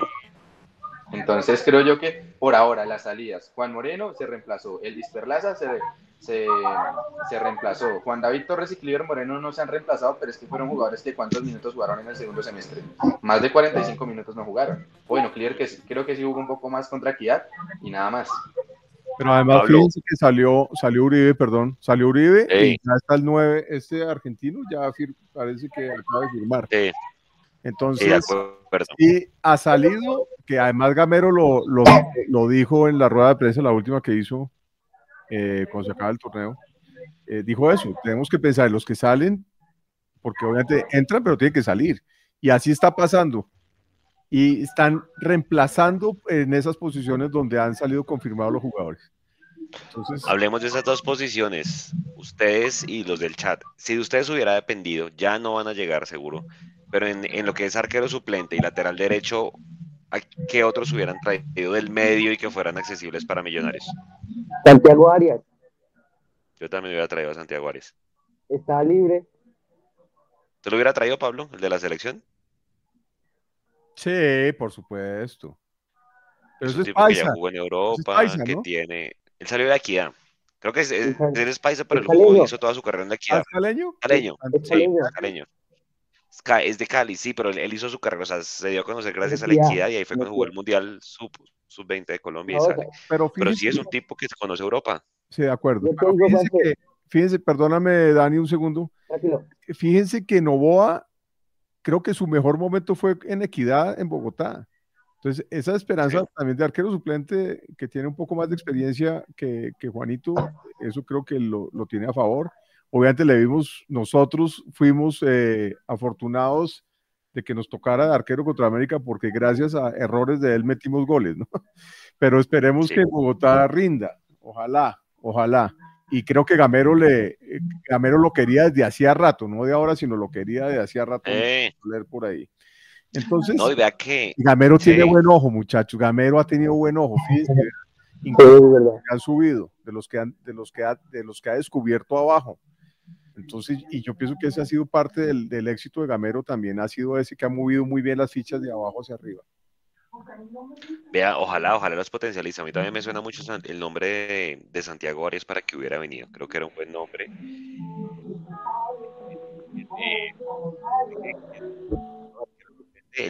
Speaker 2: Entonces creo yo que por ahora las salidas, Juan Moreno se reemplazó, el Disperlaza se, se, se, reemplazó. Juan David Torres y Cliver Moreno no se han reemplazado, pero es que fueron jugadores que cuántos minutos jugaron en el segundo semestre. Más de 45 minutos no jugaron. Bueno, Cliver que creo que sí jugó un poco más contra Equidad y nada más.
Speaker 4: Pero además, fíjense que salió, salió Uribe, perdón, salió Uribe y ya está el 9, este argentino ya parece que acaba de firmar. Entonces, y ha salido, que además Gamero lo, lo, lo dijo en la rueda de prensa, la última que hizo, eh, cuando se acaba el torneo, eh, dijo eso, tenemos que pensar en los que salen, porque obviamente entran, pero tienen que salir. Y así está pasando. Y están reemplazando en esas posiciones donde han salido confirmados los jugadores.
Speaker 1: Entonces, Hablemos de esas dos posiciones, ustedes y los del chat. Si de ustedes hubiera dependido, ya no van a llegar seguro, pero en, en lo que es arquero suplente y lateral derecho, qué otros hubieran traído del medio y que fueran accesibles para millonarios?
Speaker 3: Santiago Arias.
Speaker 1: Yo también hubiera traído a Santiago Arias.
Speaker 3: Está libre.
Speaker 1: ¿Te lo hubiera traído, Pablo, el de la selección?
Speaker 4: Sí, por supuesto.
Speaker 1: Pero es un tipo que ya jugó en Europa, que tiene... Él salió de Equidad. Creo que es, es, es paisa, pero él hizo toda su carrera en la Equidad.
Speaker 4: ¿Caleño?
Speaker 1: Caleño, sí, caleño es de Cali, sí, pero él, hizo su carrera, o sea, se dio a conocer gracias a la equidad y ahí fue cuando jugó el Mundial Sub-20 de Colombia. pero, sí es un tipo que conoce Europa.
Speaker 4: Sí, de acuerdo. fíjense, perdóname, Dani, un segundo. Fíjense que Novoa, creo que su mejor momento fue en Equidad, en Bogotá. Entonces, esa esperanza también de arquero suplente que tiene un poco más de experiencia que, que Juanito, eso creo que lo, lo tiene a favor obviamente le vimos, nosotros fuimos eh, afortunados de que nos tocara de arquero contra América porque gracias a errores de él metimos goles, ¿no? Pero esperemos que Bogotá rinda, ojalá, ojalá. Y creo que Gamero le Gamero lo quería desde hacía rato, no de ahora, sino lo quería desde hacía rato
Speaker 1: leer
Speaker 4: por ahí. Entonces,
Speaker 1: no, vea que,
Speaker 4: Gamero tiene buen ojo, muchachos. Gamero ha tenido buen ojo, fíjense, incluso han subido, de los que han, de los que ha, de los que ha descubierto abajo. Entonces, y yo pienso que ese ha sido parte del, éxito de Gamero, también ha sido ese que ha movido muy bien las fichas de abajo hacia arriba.
Speaker 1: Vea, ojalá, ojalá los potencializa. A mí también me suena mucho el nombre de, Santiago Arias para que hubiera venido. Creo que era un buen nombre.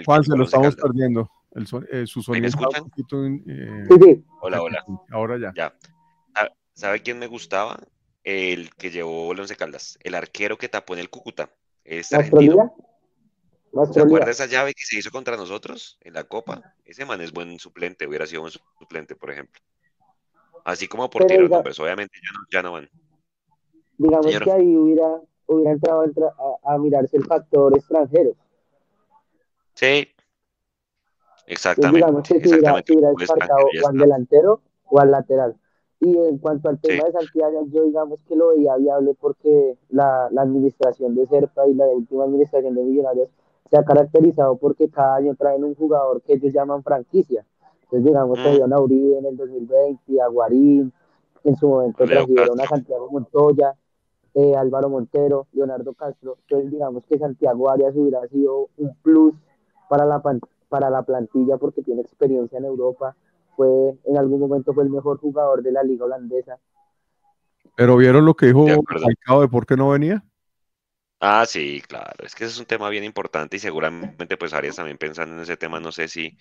Speaker 4: Juan, se lo estamos perdiendo. El eh, su
Speaker 1: sonido
Speaker 4: ¿Me
Speaker 1: escuchan? Eh, hola, hola.
Speaker 4: Ahora ya.
Speaker 1: ya. ¿Sabe quién me gustaba? El que llevó el Once Caldas, el arquero que tapó en el Cúcuta, es argentino. ¿Se acuerda esa llave que se hizo contra nosotros en la Copa? Ese man es buen suplente, hubiera sido buen suplente, por ejemplo. Así como por tiro nombres, obviamente ya no, van.
Speaker 3: Digamos que ahí hubiera, hubiera entrado a, mirarse el factor extranjero.
Speaker 1: Sí, exactamente. digamos que exactamente.
Speaker 3: hubiera, o al delantero o al lateral. Y en cuanto al tema de Santiago, yo digamos que lo veía viable porque la, administración de Serpa y la última administración de Millonarios se ha caracterizado porque cada año traen un jugador que ellos llaman franquicia. Entonces, digamos que
Speaker 1: Mm.
Speaker 3: a Uribe en el 2020, a Guarín, en su momento trajeron a. Santiago Montoya, eh, Álvaro Montero, Leonardo Castro. Entonces, digamos que Santiago Arias hubiera sido un plus para la, para la plantilla porque tiene experiencia en Europa. Fue, en algún momento fue el mejor jugador de la liga holandesa.
Speaker 4: Pero vieron lo que dijo
Speaker 1: De.
Speaker 4: Falcao de por qué no venía.
Speaker 1: Ah, sí, claro. Es que ese es un tema bien importante y seguramente pues Arias también pensando en ese tema, no sé si,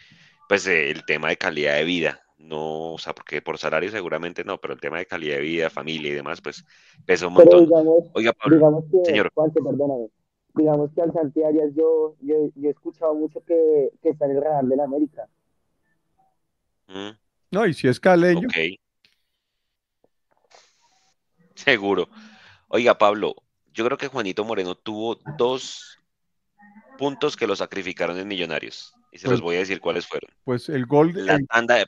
Speaker 1: pues eh, el tema de calidad de vida, no, o sea, porque por salario seguramente no, pero el tema de calidad de vida, familia y demás, pues pesa un
Speaker 3: Pero
Speaker 1: montón.
Speaker 3: digamos,
Speaker 1: Oiga, Pablo,
Speaker 3: digamos que,
Speaker 1: señor.
Speaker 3: Juanse, perdóname, digamos que al Santi Arias yo, yo, yo he escuchado mucho que, que está en el radar del América.
Speaker 1: Mm,
Speaker 4: No, y si es caleño,
Speaker 1: ok. Seguro. Oiga, Pablo, yo creo que Juanito Moreno tuvo dos puntos que lo sacrificaron en Millonarios. Y se los
Speaker 4: Pues-
Speaker 1: voy a decir cuáles fueron.
Speaker 4: pues el gol,
Speaker 1: La
Speaker 4: el-
Speaker 1: tanda de...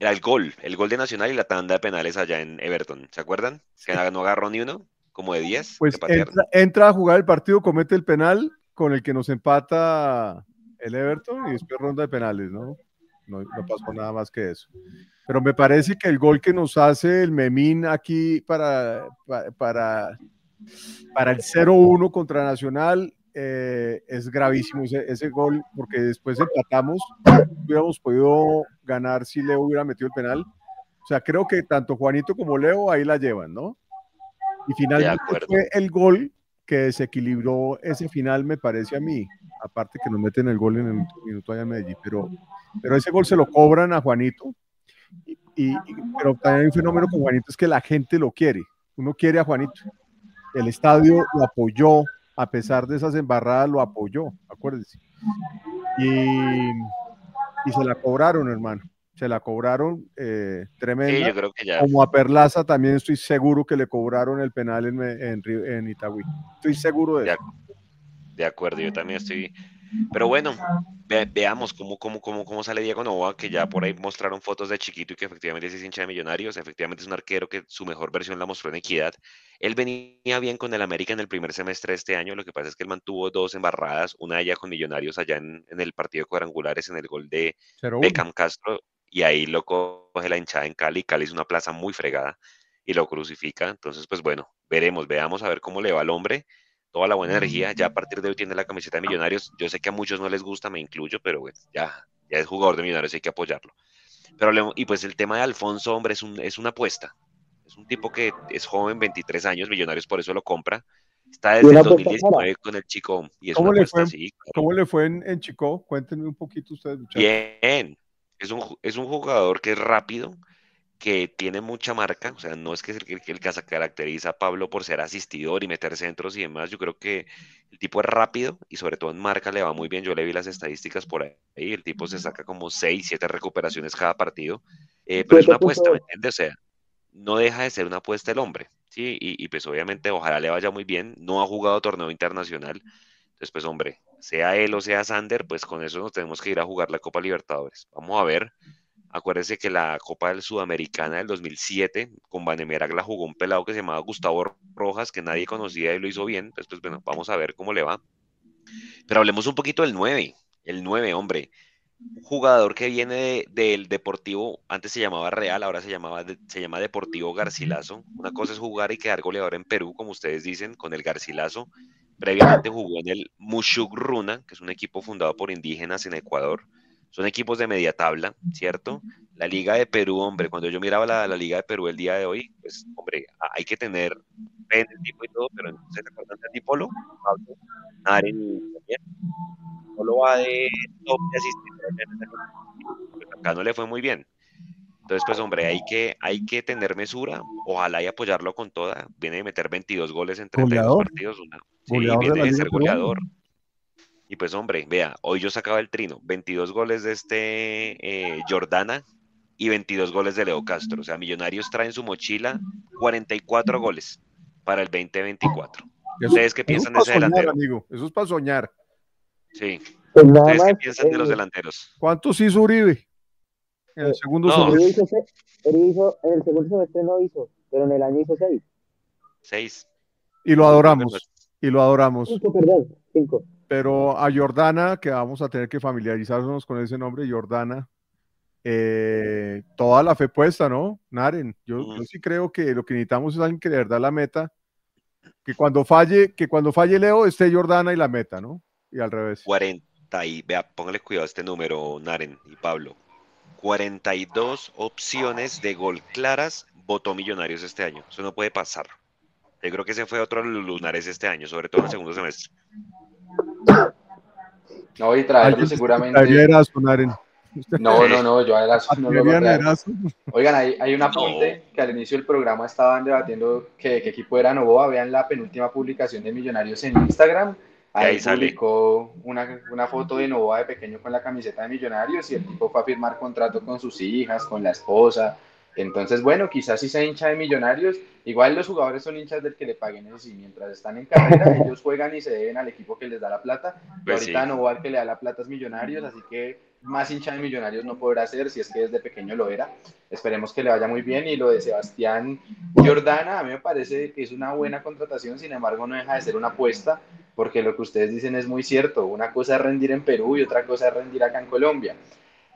Speaker 1: Era el gol, el gol de Nacional y la tanda de penales allá en Everton. ¿Se acuerdan? Que no agarró ni uno, como de 10
Speaker 4: pues entra, entra a jugar el partido, comete el penal con el que nos empata el Everton y después ronda de penales, ¿no? No, no pasó nada más que eso. Pero me parece que el gol que nos hace el Memín aquí para, pa- para, para el 0-1 contra Nacional eh, es gravísimo ese, ese gol, porque después empatamos, hubiéramos podido ganar si Leo hubiera metido el penal. O sea, creo que tanto Juanito como Leo ahí la llevan, ¿no? Y finalmente fue el gol que desequilibró ese final, me parece a mí. Aparte que nos meten el gol en el minuto allá en Medellín, pero, pero ese gol se lo cobran a Juanito. Y, y- pero también hay un fenómeno con Juanito, es que la gente lo quiere. Uno quiere a Juanito. El estadio lo apoyó, a pesar de esas embarradas, lo apoyó, acuérdense. Y, y se la cobraron, hermano. Se la cobraron eh, tremenda.
Speaker 1: Sí, yo creo que ya.
Speaker 4: Como a Perlaza también estoy seguro que le cobraron el penal en, en, en Itagüí. Estoy seguro de
Speaker 1: Ya.
Speaker 4: eso.
Speaker 1: De acuerdo, yo también estoy. Pero bueno, ve- veamos cómo, cómo, cómo, cómo sale Diego Novoa, que ya por ahí mostraron fotos de chiquito y que efectivamente es hincha de Millonarios. Efectivamente es un arquero que su mejor versión la mostró en Equidad. Él venía bien con el América en el primer semestre de este año. Lo que pasa es que él mantuvo dos embarradas, una de ellas con Millonarios allá en, en el partido de cuadrangulares, en el gol de
Speaker 4: 0-1.
Speaker 1: Beckham Castro, y ahí lo coge la hinchada en Cali. Cali es una plaza muy fregada y lo crucifica. Entonces, pues bueno, veremos, veamos a ver cómo le va al hombre. Toda la buena energía. Ya a partir de hoy tiene la camiseta de Millonarios. Yo sé que a muchos no les gusta, me incluyo, pero bueno, ya, ya es jugador de Millonarios, hay que apoyarlo. Pero, le- y pues el tema de Alfonso, hombre, es, un, es una apuesta. Es un tipo que es joven, 23 años, Millonarios por eso lo compra. Está desde el
Speaker 3: apuesta
Speaker 1: 2019 con el chico y es
Speaker 4: ¿Cómo
Speaker 1: una
Speaker 4: le
Speaker 1: apuesta,
Speaker 4: fue?
Speaker 1: sí, claro.
Speaker 4: ¿Cómo le fue en, en Chico? Cuéntenme un poquito ustedes, muchachos.
Speaker 1: Bien, es un, es un jugador que es rápido, que tiene mucha marca, o sea, no es que el, que- el que se caracteriza a Pablo por ser asistidor y meter centros y demás, yo creo que el tipo es rápido y sobre todo en marca le va muy bien, yo le vi las estadísticas por ahí, el tipo se saca como 6, 7 recuperaciones cada partido, eh, pero es una apuesta, ¿me
Speaker 3: 7.2.
Speaker 1: entiendes? O sea, no deja de ser una apuesta el hombre, ¿sí? Y, y pues obviamente ojalá le vaya muy bien, no ha jugado torneo internacional, entonces pues hombre, sea él o sea Sander, pues con eso nos tenemos que ir a jugar la Copa Libertadores. Vamos a ver. Acuérdense que la Copa Sudamericana del 2007 con Vanemerac la jugó un pelado que se llamaba Gustavo Rojas, que nadie conocía y lo hizo bien. Pues, pues bueno, vamos a ver cómo le va. Pero hablemos un poquito del 9. El 9, hombre. Jugador que viene de- del Deportivo, antes se llamaba Real, ahora se, llamaba, se llama Deportivo Garcilaso. Una cosa es jugar y quedar goleador en Perú, como ustedes dicen, con el Garcilaso. Previamente jugó en el Mushuk Runa, que es un equipo fundado por indígenas en Ecuador. Son equipos de media tabla, ¿cierto? La Liga de Perú, hombre, cuando yo miraba la, la Liga de Perú el día de hoy, pues, hombre, hay que tener fe en el tipo y todo, pero entonces, ¿se acuerdan de Tipolo? Pablo? Solo va de top de asistencia. Acá no le fue muy bien. Entonces, pues, hombre, hay que, hay que tener mesura, ojalá y apoyarlo con toda. Viene de meter 22 goles en 32
Speaker 4: Goleador.
Speaker 1: partidos. Una, sí,
Speaker 4: de
Speaker 1: viene
Speaker 4: la
Speaker 1: de
Speaker 4: Liga
Speaker 1: ser goleador. Y pues, hombre, vea, hoy yo sacaba el trino, 22 goles de este eh, Jordana y 22 goles de Leo Castro. O sea, Millonarios traen su mochila 44 goles para el 2024.
Speaker 4: Eso-
Speaker 1: ¿Ustedes qué piensan de ese
Speaker 4: soñar,
Speaker 1: delantero?
Speaker 4: amigo. Eso es para soñar.
Speaker 1: Sí.
Speaker 3: Pues nada
Speaker 1: ¿Ustedes qué piensan de los
Speaker 3: eh,
Speaker 1: delanteros?
Speaker 4: ¿Cuántos hizo Uribe? En el segundo
Speaker 1: no.
Speaker 4: semestre.
Speaker 3: Hizo, hizo- en el segundo semestre no hizo, pero en el año hizo seis.
Speaker 1: Seis.
Speaker 4: Y lo adoramos. Y lo adoramos.
Speaker 3: Cinco, perdón, cinco.
Speaker 4: Pero a Jordana, que vamos a tener que familiarizarnos con ese nombre, Jordana, eh, toda la fe puesta, ¿no? Naren, yo, yo, sí creo que lo que necesitamos es alguien que de verdad la meta, que cuando falle, que cuando falle Leo esté Jordana y la meta, ¿no? Y al revés.
Speaker 1: 40 y vea, póngale cuidado a este número, Naren y Pablo. 42 opciones de gol claras votó Millonarios este año. Eso no puede pasar. Yo creo que ese fue otro de los lunares este año, sobre todo en el segundo semestre.
Speaker 2: No, y traerlo seguramente. No, no, no, yo a no lo voy a Oigan, hay, hay una apunte que al inicio del programa estaban debatiendo que, qué equipo era Novoa. Vean la penúltima publicación de Millonarios en Instagram. Ahí, publicó una, una, foto de Novoa de pequeño con la camiseta de Millonarios y el tipo fue a firmar contrato con sus hijas, con la esposa. Entonces, bueno, quizás si se hincha de Millonarios, igual los jugadores son hinchas del que le paguen eso, y mientras están en carrera, ellos juegan y se deben al equipo que les da la plata. Pues ahorita no al que le da la plata es Millonarios, así que más hincha de Millonarios no podrá ser, si es que desde pequeño lo era. Esperemos que le vaya muy bien. Y lo de Sebastián Jordana, a mí me parece que es una buena contratación, sin embargo, no deja de ser una apuesta, porque lo que ustedes dicen es muy cierto. Una cosa es rendir en Perú y otra cosa es rendir acá en Colombia.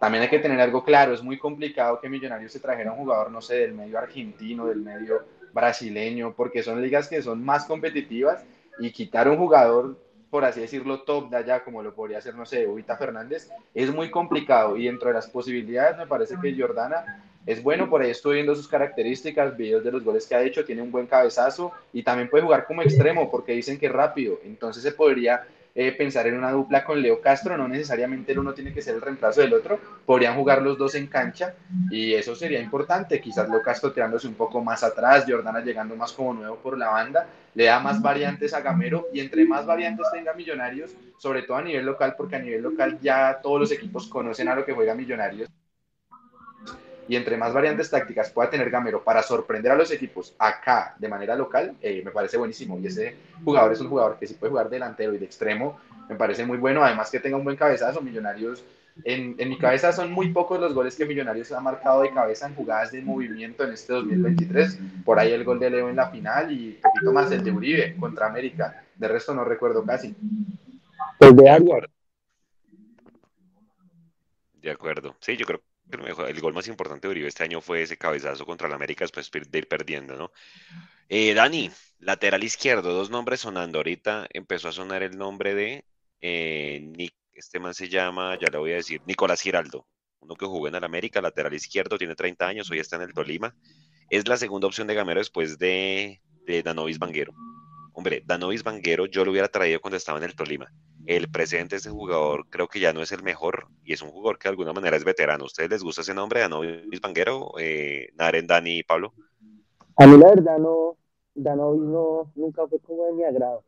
Speaker 2: También hay que tener algo claro, es muy complicado que Millonarios se trajera un jugador, no sé, del medio argentino, del medio brasileño, porque son ligas que son más competitivas y quitar un jugador, por así decirlo, top de allá, como lo podría hacer, no sé, Ubita Fernández, es muy complicado. Y dentro de las posibilidades me parece que Jordana es bueno, por ahí estoy viendo sus características, videos de los goles que ha hecho, tiene un buen cabezazo y también puede jugar como extremo porque dicen que es rápido, entonces se podría eh, pensar en una dupla con Leo Castro, no necesariamente el uno tiene que ser el reemplazo del otro, podrían jugar los dos en cancha y eso sería importante, quizás Leo Castro tirándose un poco más atrás, Jordana llegando más como nuevo por la banda, le da más variantes a Gamero y entre más variantes tenga Millonarios, sobre todo a nivel local, porque a nivel local ya todos los equipos conocen a lo que juega Millonarios y entre más variantes tácticas pueda tener Gamero para sorprender a los equipos acá de manera local, eh, me parece buenísimo. Y ese jugador es un jugador que sí puede jugar delantero y de extremo, me parece muy bueno. Además que tenga un buen cabezazo, Millonarios. En, en mi cabeza son muy pocos los goles que Millonarios ha marcado de cabeza en jugadas de movimiento en este 2023. Por ahí el gol de Leo en la final y un poquito más el de Uribe contra América. De resto no recuerdo casi.
Speaker 3: El de Álvaro.
Speaker 1: De acuerdo. Sí, yo creo el gol más importante de Uribe este año fue ese cabezazo contra el América después de ir perdiendo, ¿no? Eh, Dani, lateral izquierdo, dos nombres sonando. Ahorita empezó a sonar el nombre de eh, Nick, este man se llama, ya le voy a decir, Nicolás Giraldo, uno que jugó en el América, lateral izquierdo, tiene 30 años, hoy está en el Tolima. Es la segunda opción de Gamero después de, de Danovis Banguero. Hombre, Danovis Banguero yo lo hubiera traído cuando estaba en el Tolima el presente de ese jugador creo que ya no es el mejor y es un jugador que de alguna manera es veterano. ustedes les gusta ese nombre, Danovis Banguero, eh, Naren, Dani y Pablo?
Speaker 3: A mí la verdad no, Danovis no, nunca fue como de mi agrado.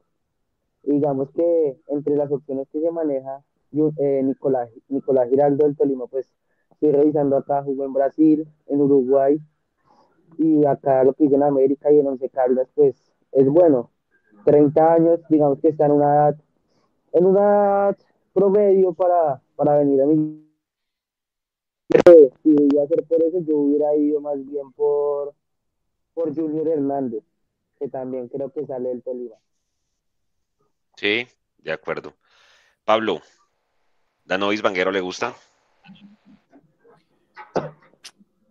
Speaker 3: Digamos que entre las opciones que se maneja, eh, Nicolás, Nicolás Giraldo del Tolima, pues estoy revisando acá, jugó en Brasil, en Uruguay, y acá lo que hizo en América y en Once Caldas, pues es bueno. 30 años, digamos que está en una edad en una promedio para, para venir a mí. Si iba a ser por eso, yo hubiera ido más bien por, por Junior Hernández, que también creo que sale del Tolima.
Speaker 1: Sí, de acuerdo. Pablo, ¿Danovis Vanguero le gusta?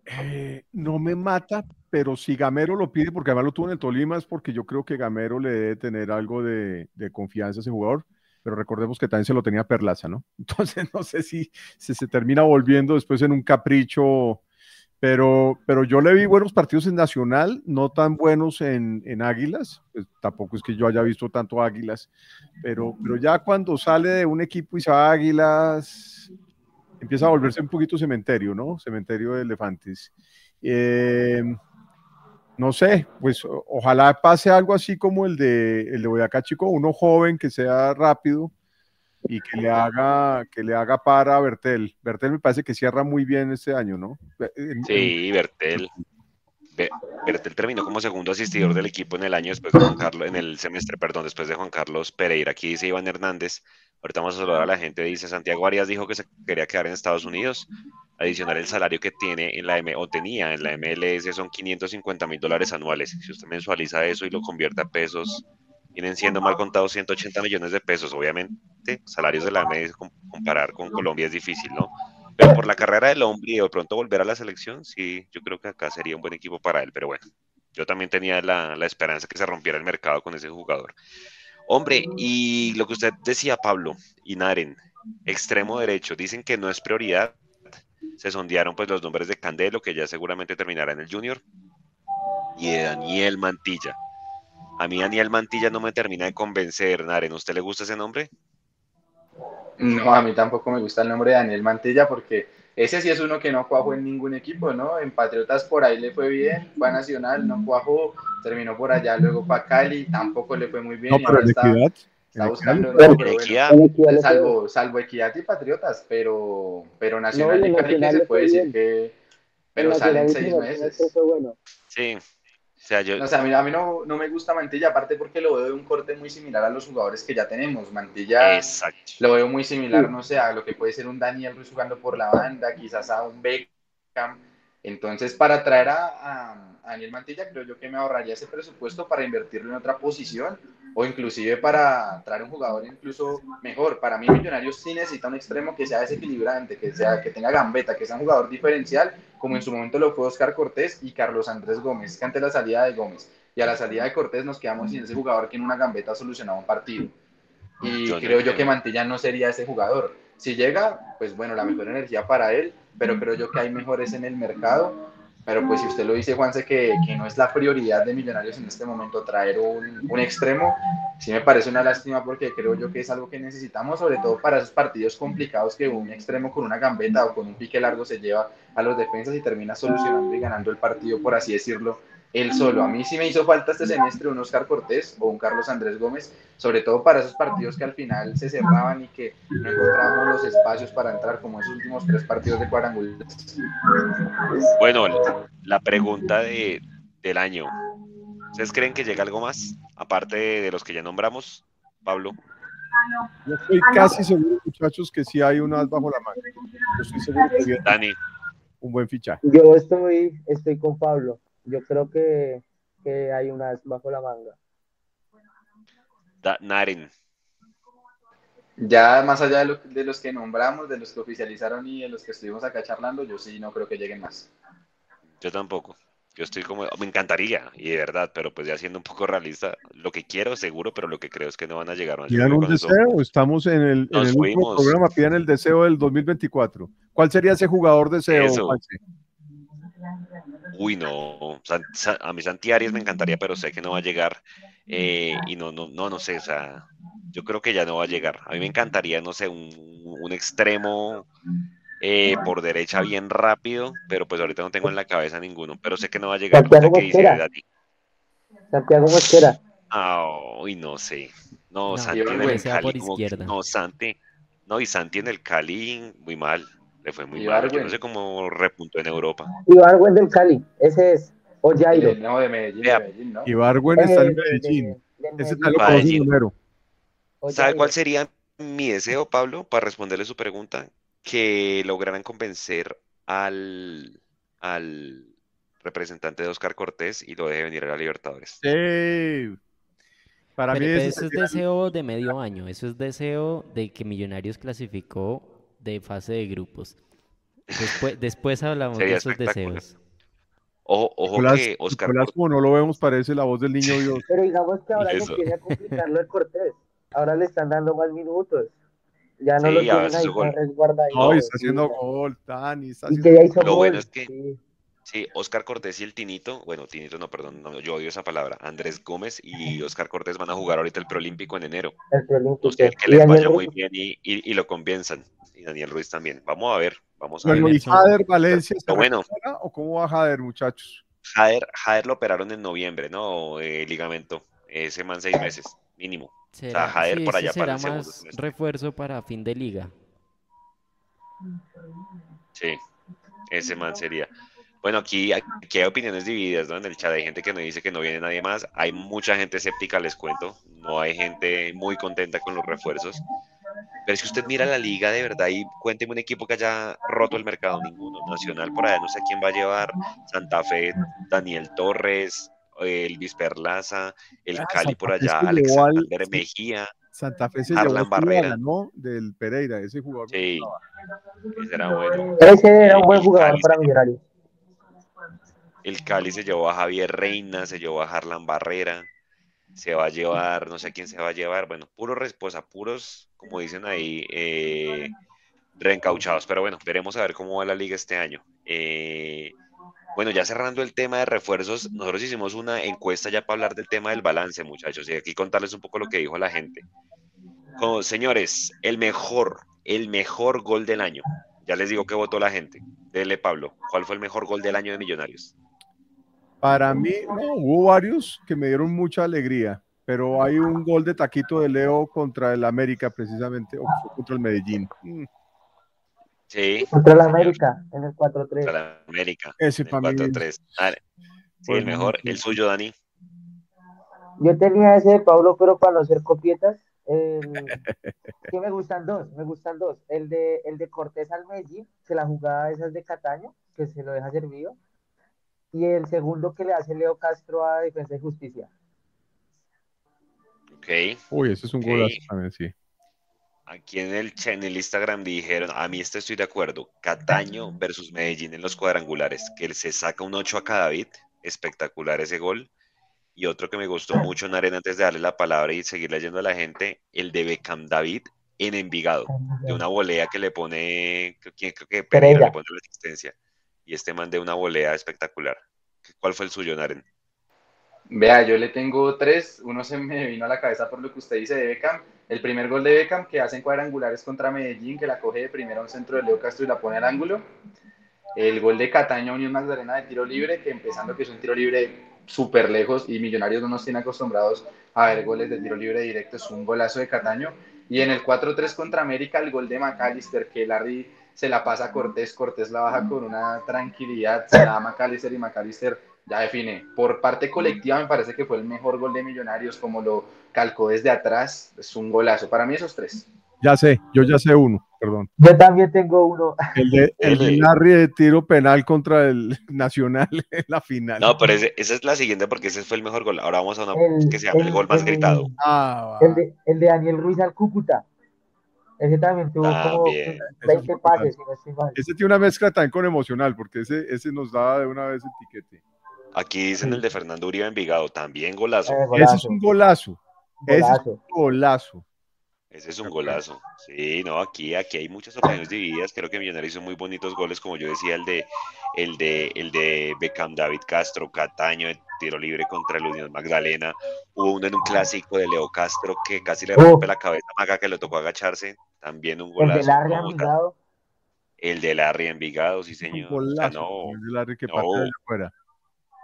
Speaker 4: Eh, no me mata, pero si Gamero lo pide, porque además lo tuvo en el Tolima, es porque yo creo que Gamero le debe tener algo de, de confianza a ese jugador pero recordemos que también se lo tenía Perlaza, ¿no? Entonces no sé si, se termina volviendo después en un capricho, pero, pero yo le vi buenos partidos en Nacional, no tan buenos en, en Águilas, pues, tampoco es que yo haya visto tanto Águilas, pero, pero ya cuando sale de un equipo y se va a Águilas, empieza a volverse un poquito cementerio, ¿no? Cementerio de elefantes. Eh, no sé, pues ojalá pase algo así como el de, el de Boyacá Chico, uno joven que sea rápido y que le haga, que le haga para a Bertel. Bertel me parece que cierra muy bien este año, ¿no?
Speaker 1: Sí, Bertel. Bertel terminó como segundo asistidor del equipo en el año después de Juan Carlos, en el semestre, perdón, después de Juan Carlos Pereira. Aquí dice Iván Hernández. Ahorita vamos a saludar a la gente. Dice Santiago Arias dijo que se quería quedar en Estados Unidos adicional el salario que tiene en la M o tenía en la MLS son 550 mil dólares anuales. Si usted mensualiza eso y lo convierte a pesos, vienen siendo mal contados 180 millones de pesos. Obviamente, salarios de la MLS comparar con Colombia es difícil, ¿no? Pero por la carrera del hombre y de pronto volver a la selección, sí, yo creo que acá sería un buen equipo para él. Pero bueno, yo también tenía la, la esperanza que se rompiera el mercado con ese jugador. Hombre, y lo que usted decía, Pablo, y Naren, extremo derecho, dicen que no es prioridad. Se sondearon pues los nombres de Candelo, que ya seguramente terminará en el Junior, y de Daniel Mantilla. A mí Daniel Mantilla no me termina de convencer, Naren. ¿Usted le gusta ese nombre?
Speaker 2: No, a mí tampoco me gusta el nombre de Daniel Mantilla porque ese sí es uno que no cuajó en ningún equipo, ¿no? En Patriotas por ahí le fue bien, fue a Nacional, no cuajó, terminó por allá, luego para Cali, tampoco le fue muy bien.
Speaker 4: No, pero
Speaker 2: está,
Speaker 4: Equidad.
Speaker 2: está buscando,
Speaker 4: Equidad.
Speaker 2: no, pero bueno,
Speaker 1: Equidad.
Speaker 2: Salvo, salvo Equidad y Patriotas, pero, pero Nacional
Speaker 3: No, y
Speaker 2: Cali que
Speaker 3: Nacional
Speaker 2: se
Speaker 3: le
Speaker 2: puede decir que... Pero
Speaker 3: En
Speaker 2: salen seis meses.
Speaker 3: semestre fue bueno.
Speaker 1: Sí. O sea, yo,
Speaker 2: O sea, a mí, a mí no, no me gusta Mantilla, aparte porque lo veo de un corte muy similar a los jugadores que ya tenemos. Mantilla
Speaker 1: exacto.
Speaker 2: lo veo muy similar, no sé, a lo que puede ser un Daniel Ruiz jugando por la banda, quizás a un Beckham. Entonces, para traer a, a- a Daniel Mantilla, creo yo que me ahorraría ese presupuesto para invertirlo en otra posición o inclusive para traer un jugador incluso mejor. Para mí, Millonarios sí necesita un extremo que sea desequilibrante, que, sea, que tenga gambeta, que sea un jugador diferencial, como en su momento lo fue Oscar Cortés y Carlos Andrés Gómez, que ante la salida de Gómez y a la salida de Cortés nos quedamos sin ese jugador que en una gambeta solucionaba un partido. Y
Speaker 1: Yo no
Speaker 2: creo yo que Mantilla no sería ese jugador. Si llega, pues bueno, la mejor energía para él, pero creo yo que hay mejores en el mercado. Pero pues si usted lo dice, Juanse, que, que no es la prioridad de Millonarios en este momento traer un, un extremo, sí me parece una lástima porque creo yo que es algo que necesitamos, sobre todo para esos partidos complicados que un extremo con una gambeta o con un pique largo se lleva a los defensas y termina solucionando y ganando el partido, por así decirlo, él solo. A mí sí me hizo falta este semestre un Oscar Cortés o un Carlos Andrés Gómez, sobre todo para esos partidos que al final se cerraban y que no encontrábamos los espacios para entrar, como esos últimos tres partidos de cuadrangular.
Speaker 1: Bueno, la- pregunta de, del año. ¿Ustedes creen que llega algo más? Aparte de, los que ya nombramos, Pablo.
Speaker 4: Yo estoy casi seguro, muchachos, que sí hay unas bajo la manga. Yo estoy seguro que
Speaker 1: Dani,
Speaker 4: un buen fichaje.
Speaker 3: Yo estoy, estoy con Pablo. Yo creo que, que hay unas bajo la manga.
Speaker 1: Naren.
Speaker 2: Ya más allá de, lo- de los que nombramos, de los que oficializaron y de los que estuvimos acá charlando, yo sí no creo que lleguen más.
Speaker 1: Yo tampoco. Yo estoy como, me encantaría, y de verdad, pero pues ya siendo un poco realista, lo que quiero seguro, pero lo que creo es que no van a llegar.
Speaker 4: Pidan un deseo, estamos en el, en el programa, pidan el deseo del 2024. ¿Cuál sería ese jugador deseo?
Speaker 1: Eso. Uy, no, a mí Santi Arias me encantaría, pero sé que no va a llegar. eh, y no, no, no, no sé, o sea, yo creo que ya no va a llegar. A mí me encantaría, no sé, un, un extremo eh, por derecha bien rápido, pero pues ahorita no tengo en la cabeza ninguno, pero sé que no va a llegar.
Speaker 3: Santiago
Speaker 1: ¿Usted qué dice,
Speaker 3: Mosquera.
Speaker 1: Dani?
Speaker 3: Santiago Mosquera.
Speaker 1: Ah, uy, no sé. No,
Speaker 5: No,
Speaker 1: Santi en el Cali. como no, Santi. No, y Santi en el Cali, muy mal. Le fue muy mal. Yo no sé cómo repuntó en Europa.
Speaker 3: Iván del Cali. Ese es. O Jairo.
Speaker 2: No, de Medellín, de Medellín, ¿no?
Speaker 4: Ibargüen está en
Speaker 3: de-
Speaker 4: Medellín.
Speaker 3: de- de
Speaker 4: Ese tal lo
Speaker 1: ¿Sabe cuál sería mi deseo, Pablo, para responderle su pregunta? Que lograran convencer al, al representante de Oscar Cortés y lo deje venir a la Libertadores.
Speaker 4: Sí. Para
Speaker 5: Pero,
Speaker 4: mí
Speaker 5: pero
Speaker 4: ese
Speaker 5: eso es deseo de medio año, eso es deseo de que Millonarios clasificó de fase de grupos. Después, después hablamos de
Speaker 1: Sería
Speaker 5: esos
Speaker 1: espectacular.
Speaker 5: deseos.
Speaker 1: Ojo, ojo
Speaker 4: Nicolás,
Speaker 1: que Oscar
Speaker 4: Nicolás,
Speaker 1: Cortés.
Speaker 4: como no lo vemos, parece la voz del niño Dios.
Speaker 3: Pero digamos que ahora se empieza a complicarlo de Cortés. Ahora le están dando más minutos. Ya no
Speaker 1: Sí,
Speaker 3: lo tienen ahí
Speaker 1: gol.
Speaker 4: No, y está
Speaker 3: sí,
Speaker 4: haciendo
Speaker 3: ya.
Speaker 4: gol, Tani, está
Speaker 3: Y
Speaker 4: haciendo
Speaker 3: que ya hizo
Speaker 1: Lo
Speaker 3: gol.
Speaker 1: bueno es que-
Speaker 3: sí.
Speaker 1: Sí, Oscar Cortés y el Tinito, bueno, Tinito no, perdón, no, yo odio esa palabra. Andrés Gómez y Oscar Cortés van a jugar ahorita el Preolímpico en enero.
Speaker 3: El preolímpico.
Speaker 1: No sé, que
Speaker 3: Y
Speaker 1: les vaya muy bien y, y, y lo convenzan. Y Daniel Ruiz también. Vamos a ver, vamos a ver.
Speaker 4: Bueno, ¿y
Speaker 5: Emerson.
Speaker 4: Jader Valencia
Speaker 1: Pero bueno.
Speaker 4: o cómo va Jader, muchachos?
Speaker 1: Jader, Jader lo operaron en noviembre, ¿no? Eh, ligamento. Ese man seis meses, mínimo.
Speaker 5: Será,
Speaker 1: Jader
Speaker 5: sí,
Speaker 1: por allá para el segundo
Speaker 5: más refuerzo para fin de liga.
Speaker 1: Sí, ese man sería. Bueno, aquí, aquí hay opiniones divididas, ¿no? En el chat hay gente que no dice que no viene nadie más. Hay mucha gente escéptica, les cuento. No hay gente muy contenta con los refuerzos. Pero si usted mira la liga de verdad y cuénteme un equipo que haya roto el mercado, ninguno. Nacional por allá, no sé quién va a llevar. Santa Fe, Daniel Torres, el Perlaza, el
Speaker 4: Ah,
Speaker 1: Cali por
Speaker 4: Santa
Speaker 1: allá,
Speaker 4: llevó al-
Speaker 1: Alexander Mejía.
Speaker 4: Santa Fe se llevó
Speaker 1: Harlan Barrera.
Speaker 4: ¿no? Del Pereira, ese jugador.
Speaker 1: Sí, ese era bueno.
Speaker 3: Ese era un buen
Speaker 1: El
Speaker 3: jugador
Speaker 1: Cali
Speaker 3: para
Speaker 1: se-
Speaker 3: Millonarios.
Speaker 1: El Cali se llevó a Javier Reina, se llevó a Harlan Barrera, se va a llevar, no sé a quién se va a llevar, bueno, puros, res- pues puros, como dicen ahí, eh, reencauchados. Pero bueno, veremos a ver cómo va la liga este año. Eh, bueno, ya cerrando el tema de refuerzos, nosotros hicimos una encuesta ya para hablar del tema del balance, muchachos, y aquí contarles un poco lo que dijo la gente. Como, señores, el mejor, el mejor gol del año. Ya les digo qué votó la gente. Dele, Pablo. ¿Cuál fue el mejor gol del año de Millonarios?
Speaker 4: Para mí, no, hubo varios que me dieron mucha alegría, pero hay un gol de taquito de Leo contra el América, precisamente, o contra el Medellín. Mm,
Speaker 1: Sí.
Speaker 3: Contra
Speaker 1: señor.
Speaker 3: América, en el 4-3.
Speaker 1: Contra la América.
Speaker 4: Ese
Speaker 1: el
Speaker 4: para mí.
Speaker 1: 4-3. Ah, sí,
Speaker 4: fue
Speaker 1: el mejor. El suyo, Dani.
Speaker 3: Yo tenía ese de Pablo, pero para no ser copietas, el- que me gustan dos, me gustan dos. El de, el de Cortés al Medellín, que la jugada esa es de Cataño, que se lo deja servido. Y el segundo que le hace Leo Castro a Defensa y Justicia.
Speaker 1: Ok.
Speaker 4: Uy, ese es un
Speaker 1: Ok.
Speaker 4: golazo también, sí.
Speaker 1: Aquí en el, en el Instagram dijeron, a mí este estoy de acuerdo, Cataño versus Medellín en los cuadrangulares, que él se saca un 8 a cada bit, espectacular ese gol. Y otro que me gustó mucho, Naren, antes de darle la palabra y seguir leyendo a la gente, el de Beckham David en Envigado, de una volea que le pone, creo que, creo que Pereira
Speaker 3: Pereira.
Speaker 1: le pone la asistencia. Y este man de una volea espectacular. ¿Cuál fue el suyo, Naren?
Speaker 2: Vea, yo le tengo tres. Uno se me vino a la cabeza por lo que usted dice de Beckham. El primer gol de Beckham que hacen cuadrangulares contra Medellín, que la coge de primero a un centro de Leo Castro y la pone al ángulo. El gol de Cataño Unión Magdalena de tiro libre, que empezando que es un tiro libre súper lejos y Millonarios no nos tiene acostumbrados a ver goles de tiro libre directo, es un golazo de Cataño. Y en el 4-3 contra América, el gol de McAllister, que Larry se la pasa a Cortés, Cortés la baja con una tranquilidad, se la da a McAllister y McAllister ya define. Por parte colectiva me parece que fue el mejor gol de Millonarios, como lo calcó desde atrás, es un golazo. Para mí esos tres.
Speaker 4: Ya sé, yo ya sé uno, perdón.
Speaker 3: Yo también tengo uno.
Speaker 4: El de, el de. Larry de tiro penal contra el Nacional en la final.
Speaker 1: No, pero ese- esa es la siguiente porque ese fue el mejor gol. Ahora vamos a una
Speaker 3: El,
Speaker 1: que se llama el,
Speaker 3: el-
Speaker 1: gol más
Speaker 3: el-
Speaker 1: gritado.
Speaker 4: Ah.
Speaker 3: El de, el de Daniel Ruiz al Cúcuta. Ese también tuvo como
Speaker 1: También.
Speaker 3: 20 pases, si no.
Speaker 4: Ese tiene una mezcla también con emocional, porque ese, ese nos daba de una vez el tiquete.
Speaker 1: Aquí dicen el de Fernando Uribe Envigado, también golazo.
Speaker 3: Eh,
Speaker 4: Ese es un golazo. Ese es
Speaker 3: golazo.
Speaker 4: un golazo.
Speaker 1: Ese es un golazo. Sí, no, aquí, aquí hay muchas opiniones divididas. Creo que Millonarios hizo muy bonitos goles, como yo decía, el de, el de, el de Beckham David Castro, Cataño, de tiro libre contra el Unión Magdalena. Hubo uno en un clásico de Leo Castro que casi le
Speaker 3: Oh.
Speaker 1: rompe la cabeza a Maga, que le tocó agacharse. También un
Speaker 3: El
Speaker 1: golazo.
Speaker 3: de Larry. Envigado.
Speaker 1: El de Larry Envigado, sí,
Speaker 4: Un
Speaker 1: señor. O sea,
Speaker 4: golazo.
Speaker 1: no,
Speaker 4: el de Larry que
Speaker 1: no.
Speaker 4: afuera.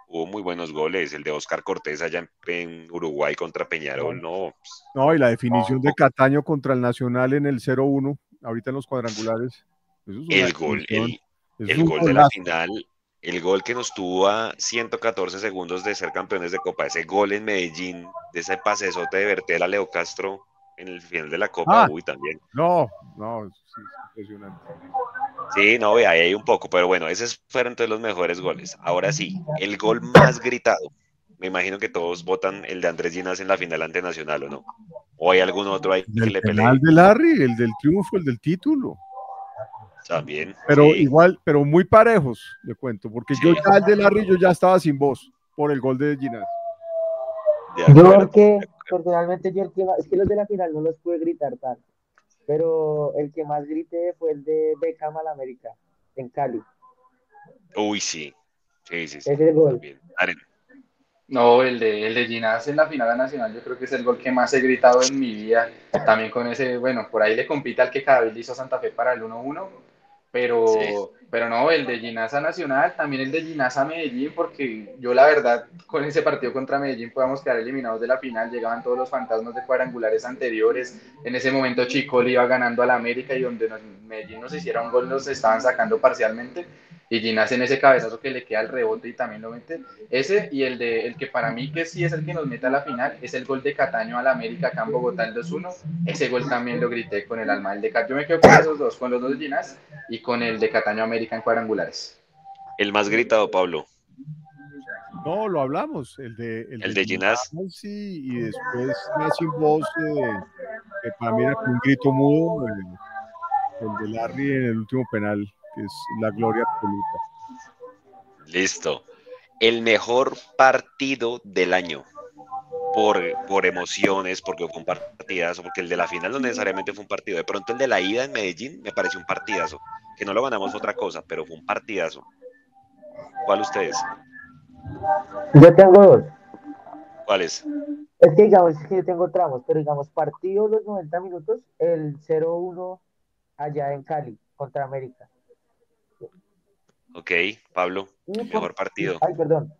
Speaker 1: Hubo muy buenos goles. El de Oscar Cortés allá en, Uruguay contra Peñarol, no. pues,
Speaker 4: No, y la definición de Cataño contra el Nacional en el 0-1, ahorita en los cuadrangulares. Eso es una
Speaker 1: El gol, el, gol de la final, el gol que nos tuvo a 114 segundos de ser campeones de Copa, ese gol en Medellín, de ese pasesote de Bertel a Leo Castro en el final de la Copa,
Speaker 4: Ah.
Speaker 1: uy, también.
Speaker 4: No, no, es impresionante.
Speaker 1: Sí, no, ve, ahí hay un poco, pero bueno, esos fueron todos los mejores goles. Ahora sí, el gol más gritado. Me imagino que todos votan el de Andrés Ginás en la final ante Nacional, ¿o no? ¿O hay algún otro ahí que
Speaker 4: El
Speaker 1: le pelee?
Speaker 4: penal de Larry, el del triunfo, el del título.
Speaker 1: También.
Speaker 4: Pero
Speaker 1: sí.
Speaker 4: igual, pero muy parejos, le cuento, porque yo ya el de Larry yo ya estaba sin voz por el gol de Ginás.
Speaker 3: Yo
Speaker 1: acuerdo.
Speaker 3: porque personalmente yo el que es que los de la final no los pude gritar tanto, pero el que más grité fue el de Beckham al América, en Cali.
Speaker 1: Uy, sí. Sí, sí, sí.
Speaker 3: Ese gol.
Speaker 1: también. Aren,
Speaker 2: No, el de, el de Ginás en la final nacional, yo creo que es el gol que más he gritado en mi vida. También con ese, bueno, por ahí le compite al que cada vez le hizo Santa Fe para el 1-1. Pero,
Speaker 1: Sí.
Speaker 2: pero no, el de Ginás a Nacional, también el de Ginás a Medellín, porque yo la verdad, con ese partido contra Medellín podíamos quedar eliminados de la final, llegaban todos los fantasmas de cuadrangulares anteriores. En ese momento Chico le iba ganando al América y donde nos- Medellín nos hiciera un gol, nos estaban sacando parcialmente. Y Ginás en ese cabezazo que le queda el rebote y también lo mete. Ese y el de el que para mí que sí es el que nos mete a la final es el gol de Cataño al América acá en Bogotá el 2-1. Ese gol también lo grité con el alma. El de Cat- yo me quedo con esos dos, con los dos de Ginás y con el de Cataño América en cuadrangulares.
Speaker 1: el más gritado, Pablo.
Speaker 4: No, lo hablamos, el de
Speaker 1: El de Ginás.
Speaker 4: Sí, y después ya sin voz, eh, que para mí era un grito mudo, eh, el de Larry en el último penal, que es la gloria absoluta.
Speaker 1: Listo. El mejor partido del año. Por, por emociones, porque fue un partidazo, porque el de la final no necesariamente fue un partido. De pronto el de la ida en Medellín me pareció un partidazo. Que no lo ganamos otra cosa, pero fue un partidazo. ¿Cuál ustedes?
Speaker 3: Yo tengo dos.
Speaker 1: ¿Cuáles?
Speaker 3: Es que digamos que yo tengo tramos, pero digamos, partido los 90 minutos, el 0-1 allá en Cali contra América.
Speaker 1: Ok, Pablo,
Speaker 3: Y por-
Speaker 1: mejor partido.
Speaker 3: Ay, perdón.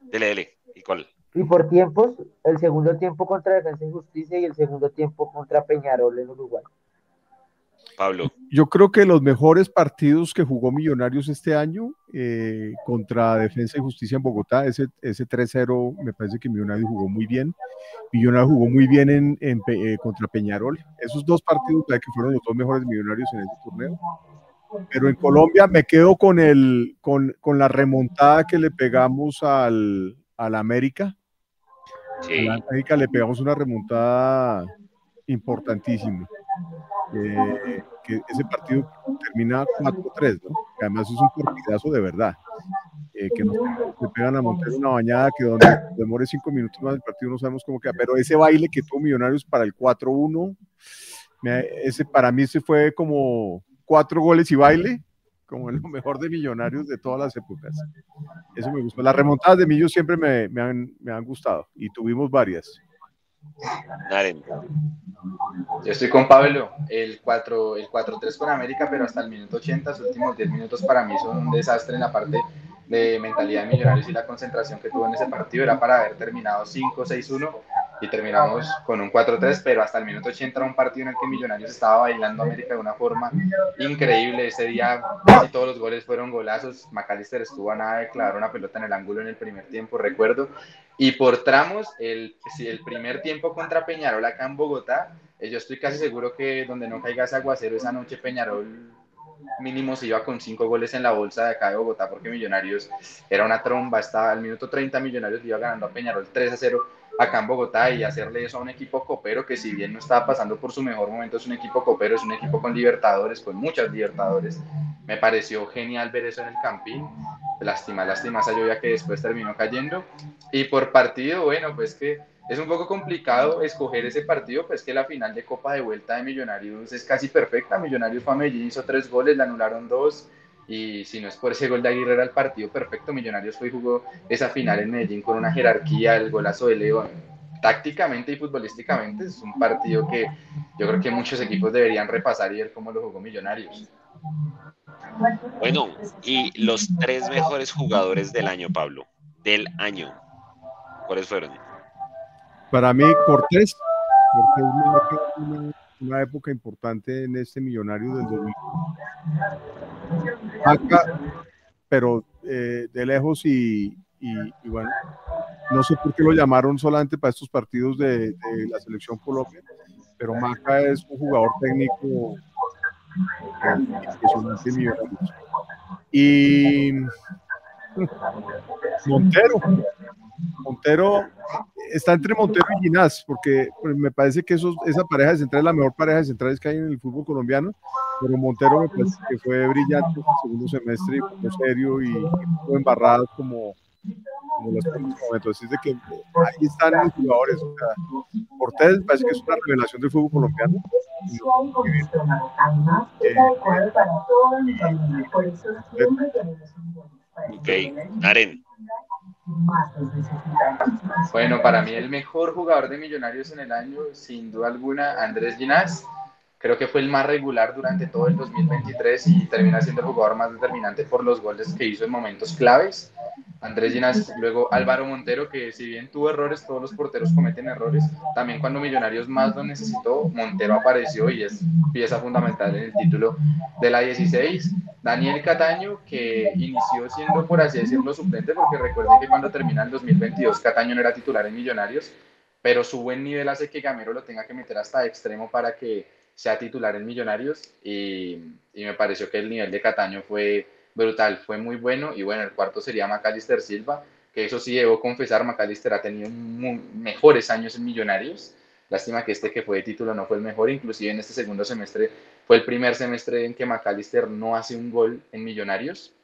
Speaker 1: Dele, dele. ¿Y cuál?
Speaker 3: Y por tiempos, el segundo tiempo contra Defensa y Justicia y el segundo tiempo contra Peñarol en Uruguay.
Speaker 1: Pablo.
Speaker 4: Yo creo que los mejores partidos que jugó Millonarios este año eh, contra Defensa y Justicia en Bogotá, ese, ese 3-0 me parece que Millonarios jugó muy bien. Millonarios jugó muy bien en, en eh, contra Peñarol. Esos dos partidos que fueron los dos mejores Millonarios en este torneo. Pero en Colombia me quedo con, el, con, con la remontada que le pegamos al, al América.
Speaker 1: Sí.
Speaker 4: A la América le pegamos una remontada importantísima. Eh, que ese partido termina 4-3, ¿no? Que además es un partidazo de verdad. Eh, que nos le pegan a Montero una bañada que donde demore cinco minutos más el partido no sabemos cómo queda. Pero ese baile que tuvo Millonarios para el 4-1, me- ese para mí se fue como cuatro goles y baile, como en lo mejor de Millonarios de todas las épocas. Eso me gustó. Las remontadas de Millos siempre me, me han, me han gustado y tuvimos varias.
Speaker 1: Naren.
Speaker 2: Yo estoy con Pablo, el 4 el 4-3 con América, pero hasta el minuto 80, los últimos 10 minutos para mí son un desastre en la parte de mentalidad de Millonarios y la concentración que tuvo en ese partido. Era para haber terminado 5-6-1 y terminamos con un 4-3, pero hasta el minuto 80 era un partido en el que Millonarios estaba bailando América de una forma increíble. Ese día casi todos los goles fueron golazos. McAllister estuvo a nada de clavar una pelota en el ángulo en el primer tiempo, recuerdo. Y por tramos, el, el primer tiempo contra Peñarol acá en Bogotá, eh, yo estoy casi seguro que donde no caiga ese aguacero esa noche Peñarol mínimo se iba con cinco goles en la bolsa de acá de Bogotá porque Millonarios era una tromba, estaba al minuto 30 Millonarios iba ganando a Peñarol 3 a 0 acá en Bogotá y hacerle eso a un equipo copero que si bien no estaba pasando por su mejor momento es un equipo copero, es un equipo con libertadores, con muchas libertadores, me pareció genial ver eso en el Campín, lástima, lástima esa lluvia que después terminó cayendo y por partido, bueno, pues que es un poco complicado escoger ese partido, pues que la final de Copa de Vuelta de Millonarios es casi perfecta. Millonarios fue a Medellín, hizo tres goles, le anularon dos. Y si no es por ese gol de Aguirre, era el partido perfecto. Millonarios fue y jugó esa final en Medellín con una jerarquía, el golazo de Leo. Tácticamente y futbolísticamente es un partido que yo creo que muchos equipos deberían repasar y ver cómo lo jugó Millonarios.
Speaker 1: Bueno, y los tres mejores jugadores del año, Pablo. Del año. ¿Cuáles fueron?
Speaker 4: Para mí, Cortés, Cortés una, época importante en este millonario del 2000. Acá, pero eh, de lejos y, y- y bueno, no sé por qué lo llamaron solamente para estos partidos de, de la selección Colombia, pero Maca es un jugador técnico eh. Y Montero, Montero está entre Montero y Ginás, porque me parece que esos, esa pareja de centrales es la mejor pareja de centrales que hay en el fútbol colombiano, pero Montero me parece que fue brillante en el segundo semestre, como serio y, y embarrado como, como los momentos. Así es de que eh, ahí están los jugadores. O sea, Cortés parece que es una revelación del fútbol colombiano. muy bien.
Speaker 1: Ok, Naren.
Speaker 2: Bueno, para mí el mejor jugador de Millonarios en el año, sin duda alguna, Andrés Ginás. Creo que fue el más regular durante todo el 2023 y termina siendo el jugador más determinante por los goles que hizo en momentos claves. Andrés Ginás, luego Álvaro Montero, que si bien tuvo errores, todos los porteros cometen errores. También cuando Millonarios más lo necesitó, Montero apareció y es pieza fundamental en el título de la 16. Daniel Cataño, que inició siendo, por así decirlo, suplente, porque recuerden que cuando termina el 2022, Cataño no era titular en Millonarios, pero su buen nivel hace que Gamero lo tenga que meter hasta extremo para que sea titular en Millonarios y, me pareció que el nivel de Cataño fue brutal, fue muy bueno y bueno, el cuarto sería Macalister Silva, que eso sí debo confesar, Macalister ha tenido mejores años en Millonarios, Lástima que este que fue de título no fue el mejor, inclusive en este segundo semestre fue el primer semestre en que McAllister no hace un gol en Millonarios.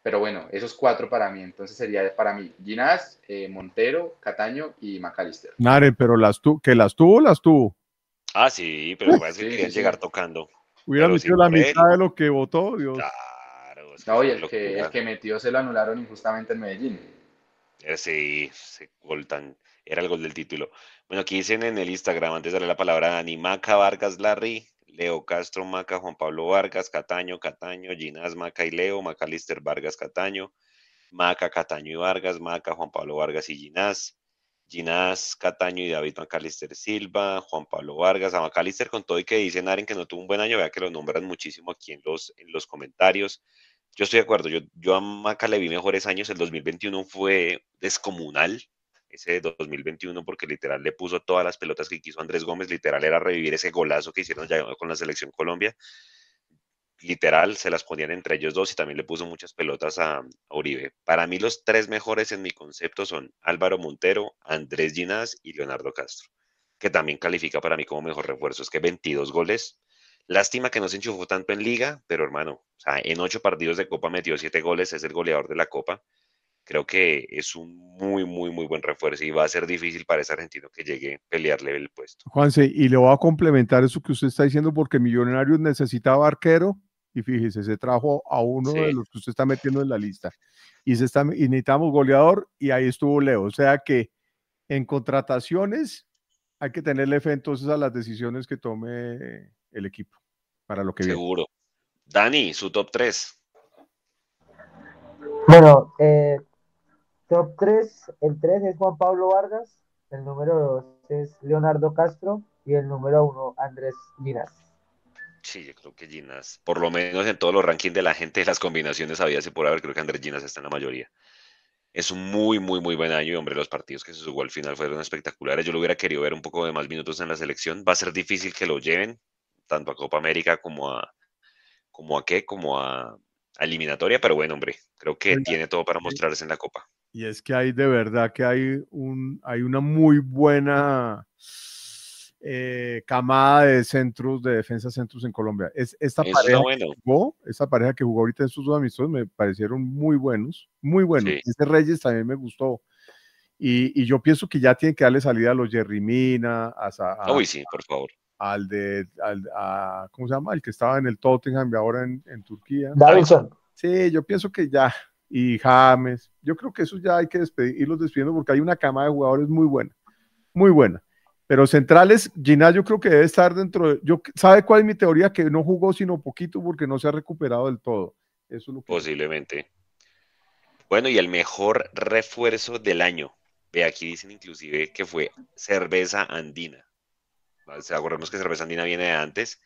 Speaker 2: Pero bueno, esos cuatro para mí. Entonces sería para mí Ginás, eh, Montero, Cataño y McAllister.
Speaker 4: Naren, pero las tu que las tuvo, las tuvo.
Speaker 1: Ah, sí, pero parece que querían llegar tocando.
Speaker 4: Hubiera metido
Speaker 1: sí,
Speaker 4: la
Speaker 1: él.
Speaker 4: mitad de lo que votó, Dios.
Speaker 1: Claro. es
Speaker 2: No, y el que, el que metió se lo anularon injustamente en Medellín.
Speaker 1: Ese, ese gol tan, era el gol del título. Bueno, aquí dicen en el Instagram, antes de darle la palabra a Dani, Maca, Vargas, Larry, Leo Castro, Maca, Juan Pablo Vargas, Cataño, Cataño, Ginás, Maca y Leo, Macalister, Vargas, Cataño, Maca, Cataño y Vargas, Maca, Juan Pablo Vargas y Ginás, Ginás, Cataño y David Macalister Silva, Juan Pablo Vargas, a Macalister con todo y que dicen Aren que no tuvo un buen año, vea que lo nombran muchísimo aquí en los, en los comentarios. Yo estoy de acuerdo, yo, yo a Maca le vi mejores años, el 2021 fue descomunal, ese de 2021, porque literal le puso todas las pelotas que quiso Andrés Gómez, literal era revivir ese golazo que hicieron ya con la selección Colombia, literal se las ponían entre ellos dos y también le puso muchas pelotas a, a Uribe. Para mí los tres mejores en mi concepto son Álvaro Montero, Andrés Ginás y Leonardo Castro, que también califica para mí como mejor refuerzo, es que 22 goles. Lástima que no se enchufó tanto en liga, pero hermano, o sea, en ocho partidos de Copa metió siete goles, es el goleador de la Copa. Creo que es un muy, muy, muy buen refuerzo y va a ser difícil para ese argentino que llegue a pelearle el puesto.
Speaker 4: Juanse, y le voy a complementar eso que usted está diciendo porque Millonarios necesitaba arquero y fíjese, se trajo a uno
Speaker 1: Sí.
Speaker 4: de los que usted está metiendo en la lista. Y, se está, y necesitamos goleador y ahí estuvo Leo. O sea que en contrataciones hay que tenerle fe entonces a las decisiones que tome el equipo para lo que viene.
Speaker 1: Seguro. Dani, su top 3.
Speaker 3: Bueno, eh, top 3, el 3 es Juan Pablo Vargas, el número 2 es Leonardo Castro y el número 1 Andrés Ginás.
Speaker 1: Sí, yo creo que Ginas, por lo menos en todos los rankings de la gente, las combinaciones había se por haber, creo que Andrés Ginas está en la mayoría. Es un muy, muy, muy buen año y, hombre, los partidos que se jugó al final fueron espectaculares. Yo lo hubiera querido ver un poco de más minutos en la selección. Va a ser difícil que lo lleven, tanto a Copa América como a, como a qué, como a, a eliminatoria, pero bueno, hombre, creo que tiene todo para mostrarse en la Copa.
Speaker 4: Y es que hay de verdad que hay, un, hay una muy buena eh, camada de centros, de defensa centros en Colombia. Es, esta,
Speaker 1: Eso
Speaker 4: pareja
Speaker 1: bueno.
Speaker 4: que jugó, esta pareja que jugó ahorita en estos dos amistosos me parecieron muy buenos, muy buenos.
Speaker 1: Sí.
Speaker 4: Este Reyes también me gustó. Y, y yo pienso que ya tienen que darle salida a los Jerry Mina, a, a-
Speaker 1: Uy, sí, por favor.
Speaker 4: al de, al, a- ¿cómo se llama? El que estaba en el Tottenham y ahora en, en Turquía.
Speaker 3: Davidson,
Speaker 4: Sí, yo pienso que ya. Y James, yo creo que eso ya hay que despedir, irlos despidiendo porque hay una cama de jugadores muy buena, muy buena. Pero centrales, Ginás yo creo que debe estar dentro de, yo, ¿sabe cuál es mi teoría? Que no jugó sino poquito porque no se ha recuperado del todo. Eso.
Speaker 1: Posiblemente. Bueno, y el mejor refuerzo del año. Ve, aquí dicen inclusive que fue cerveza andina. O sea, que cerveza andina viene de antes,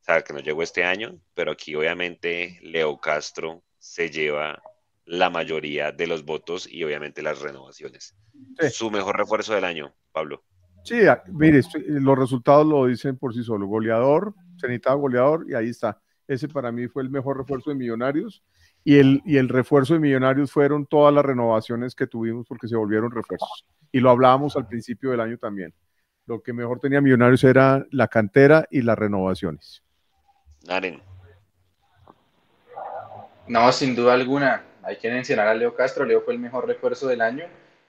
Speaker 1: o sea, que no llegó este año, pero aquí obviamente Leo Castro se lleva la mayoría de los votos y obviamente las renovaciones.
Speaker 4: Sí.
Speaker 1: Su mejor refuerzo del año, Pablo.
Speaker 4: Sí, a- mire, los resultados lo dicen por sí solo. Goleador, se necesitaba goleador y ahí está. Ese para mí fue el mejor refuerzo de Millonarios y el, y el refuerzo de Millonarios fueron todas las renovaciones que tuvimos porque se volvieron refuerzos. Y lo hablábamos al principio del año también. Lo que mejor tenía Millonarios era la cantera y las renovaciones.
Speaker 1: Naren,
Speaker 2: No, sin duda alguna. Hay que mencionar a Leo Castro. Leo fue el mejor refuerzo del año,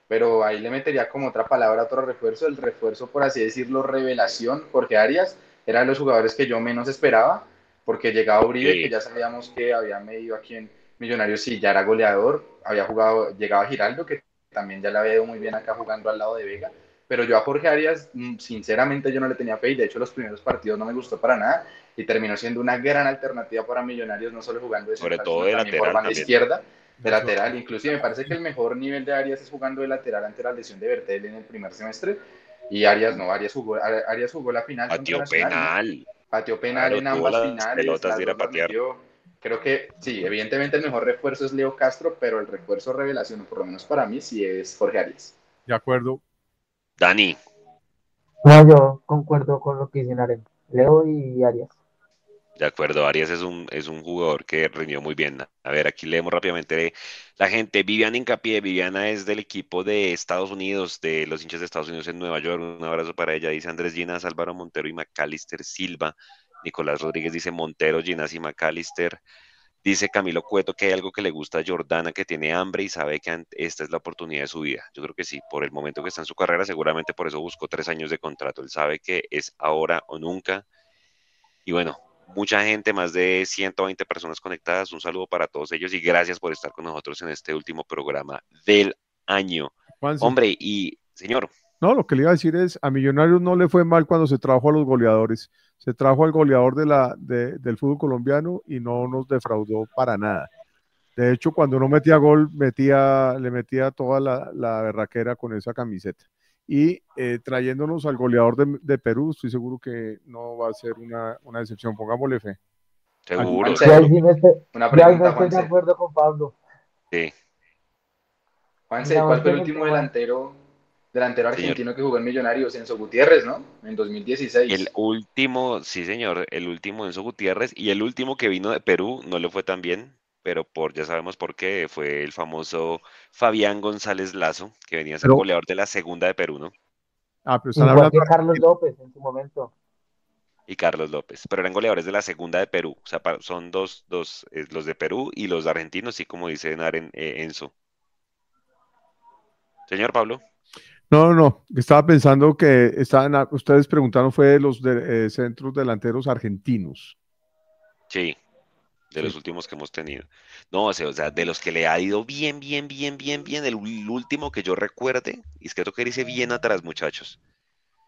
Speaker 2: pero ahí le metería como otra palabra otro refuerzo, el refuerzo, por así decirlo, revelación. Jorge Arias era de los jugadores que yo menos esperaba, porque llegaba Uribe,
Speaker 1: Sí.
Speaker 2: que ya sabíamos que había medido aquí en Millonarios y ya era goleador. Había jugado, llegaba Giraldo, que también ya la había ido muy bien acá jugando al lado de Vega. Pero yo a Jorge Arias, mm, sinceramente, yo no le tenía fe y de hecho los primeros partidos no me gustó para nada y terminó siendo una gran alternativa para Millonarios, no solo jugando de
Speaker 1: Sobre todo
Speaker 2: sino
Speaker 1: de
Speaker 2: también por
Speaker 1: lateral
Speaker 2: banda
Speaker 1: también.
Speaker 2: izquierda, de lateral. Inclusive me parece que el mejor nivel de Arias es jugando de lateral ante la lesión de Bertel en el primer semestre. Y Arias no, Arias jugó, Arias jugó la final.
Speaker 1: pateó penal.
Speaker 2: Pateó penal
Speaker 1: Claro,
Speaker 2: en ambas
Speaker 1: las
Speaker 2: finales.
Speaker 1: pelotas
Speaker 2: las
Speaker 1: de ir a patear.
Speaker 2: metió. Creo que sí, evidentemente el mejor refuerzo es Leo Castro, pero el refuerzo revelación, por lo menos para mí, sí es Jorge Arias.
Speaker 4: De acuerdo.
Speaker 1: Dani,
Speaker 3: no, yo concuerdo con lo que dicen Aren, Leo y Arias.
Speaker 1: De acuerdo, Arias es un, es un jugador que rindió muy bien. A ver, aquí leemos rápidamente la gente. Viviana Incapié, Viviana es del equipo de Estados Unidos, de los hinchas de Estados Unidos en Nueva York. Un abrazo para ella, dice Andrés Ginas, Álvaro Montero y Macalister Silva. Nicolás Rodríguez dice Montero, Ginas y Macalister. Dice Camilo Cueto que hay algo que le gusta a Jordana, que tiene hambre y sabe que esta es la oportunidad de su vida. Yo creo que sí, por el momento que está en su carrera, seguramente por eso buscó tres años de contrato. Él sabe que es ahora o nunca. Y bueno, mucha gente, más de 120 personas conectadas. Un saludo para todos ellos y gracias por estar con nosotros en este último programa del año. Hombre, y señor.
Speaker 4: No, lo que le iba a decir es, a Millonarios no le fue mal cuando se trajo a los goleadores. Se trajo al goleador de la, del fútbol colombiano y no nos defraudó para nada. De hecho, cuando no metía gol, metía, le metía toda la, la berraquera con esa camiseta y eh, trayéndonos al goleador de, Perú, estoy seguro que no va a ser una, una decepción. Pongámosle fe.
Speaker 1: Seguro.
Speaker 3: una pregunta, estoy de acuerdo con Pablo.
Speaker 1: Sí.
Speaker 2: Juanse, ¿cuál fue el último delantero, delantero argentino que jugó en Millonarios? Enzo Gutiérrez, ¿no? En 2016.
Speaker 1: El último, sí señor, el último Enzo Gutiérrez y el último que vino de Perú no le fue tan bien, pero por ya sabemos por qué, fue el famoso Fabián González Lazo, que venía a ser goleador de la segunda de Perú, ¿no?
Speaker 3: Ah, pero están hablando... Carlos López en su momento.
Speaker 1: Y Carlos López, pero eran goleadores de la segunda de Perú, o sea, son dos, dos eh, los de Perú y los argentinos, sí, como dice Naren eh, Enzo. Señor Pablo.
Speaker 4: No, no, estaba pensando que estaban, ustedes preguntaron fue de los de, eh, centros delanteros argentinos.
Speaker 1: Sí de los últimos que hemos tenido. No, o sea, de los que le ha ido bien, bien, bien, bien, bien, el, último que yo recuerde, y es que que dice bien atrás, muchachos.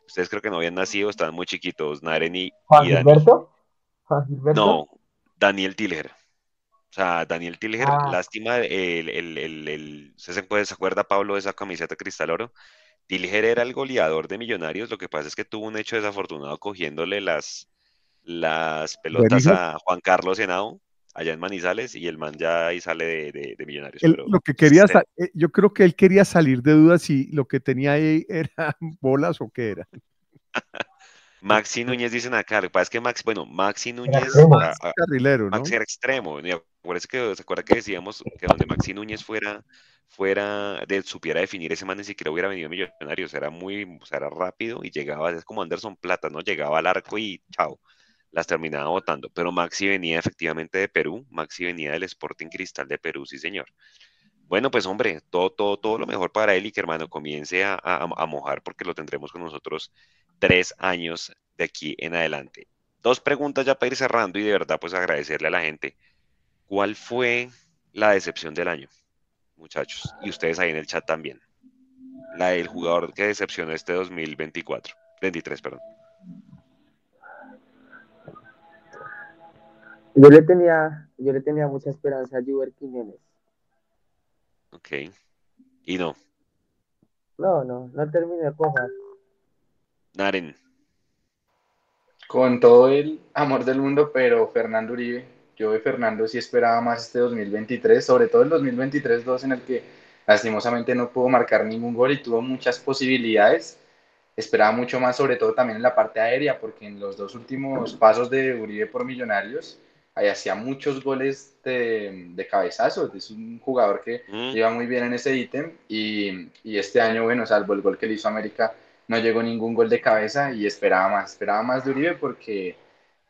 Speaker 1: Ustedes creo que no habían nacido, estaban muy chiquitos, Naren y,
Speaker 3: Juan Gilberto.
Speaker 1: No, Daniel Tilger. O sea, Daniel Tilger, ah. lástima, el, el, el, ¿se, se acuerda, Pablo, de esa camiseta cristal oro? Tilger era el goleador de Millonarios, lo que pasa es que tuvo un hecho desafortunado cogiéndole las, las pelotas a Juan Carlos Henao allá en Manizales y el man ya ahí sale de, Millonarios.
Speaker 4: lo que quería, eh, yo creo que él quería salir de dudas si lo que tenía ahí eran bolas o qué era.
Speaker 1: Maxi Núñez dicen acá, lo que pasa es que Maxi, bueno, Maxi Núñez,
Speaker 4: carrilero,
Speaker 1: Maxi era extremo, parece que se acuerda que decíamos que donde Maxi Núñez fuera, fuera, de, supiera definir ese man ni siquiera hubiera venido Millonarios, era muy, o sea, era rápido y llegaba, es como Anderson Plata, ¿no? Llegaba al arco y chao las terminaba votando. Pero Maxi venía efectivamente de Perú, Maxi venía del Sporting Cristal de Perú, sí señor. Bueno, pues hombre, todo, todo, todo lo mejor para él y que hermano comience a, a, mojar porque lo tendremos con nosotros tres años de aquí en adelante. Dos preguntas ya para ir cerrando y de verdad pues agradecerle a la gente. ¿Cuál fue la decepción del año, muchachos? Y ustedes ahí en el chat también. La del jugador que decepcionó este 2024, 23, perdón.
Speaker 3: Yo le tenía, yo le tenía mucha esperanza a Juber Quiñones.
Speaker 1: Ok. ¿Y no?
Speaker 3: No, no, no terminé de cojar.
Speaker 1: Naren.
Speaker 2: Con todo el amor del mundo, pero Fernando Uribe, yo de Fernando sí esperaba más este 2023, sobre todo el 2023-2 en el que lastimosamente no pudo marcar ningún gol y tuvo muchas posibilidades. Esperaba mucho más, sobre todo también en la parte aérea, porque en los dos últimos pasos de Uribe por Millonarios, ahí hacía muchos goles de, de cabezazo, es un jugador que mm. iba muy bien en ese ítem y, y, este año, bueno, salvo el gol que le hizo América, no llegó ningún gol de cabeza y esperaba más, esperaba más de Uribe porque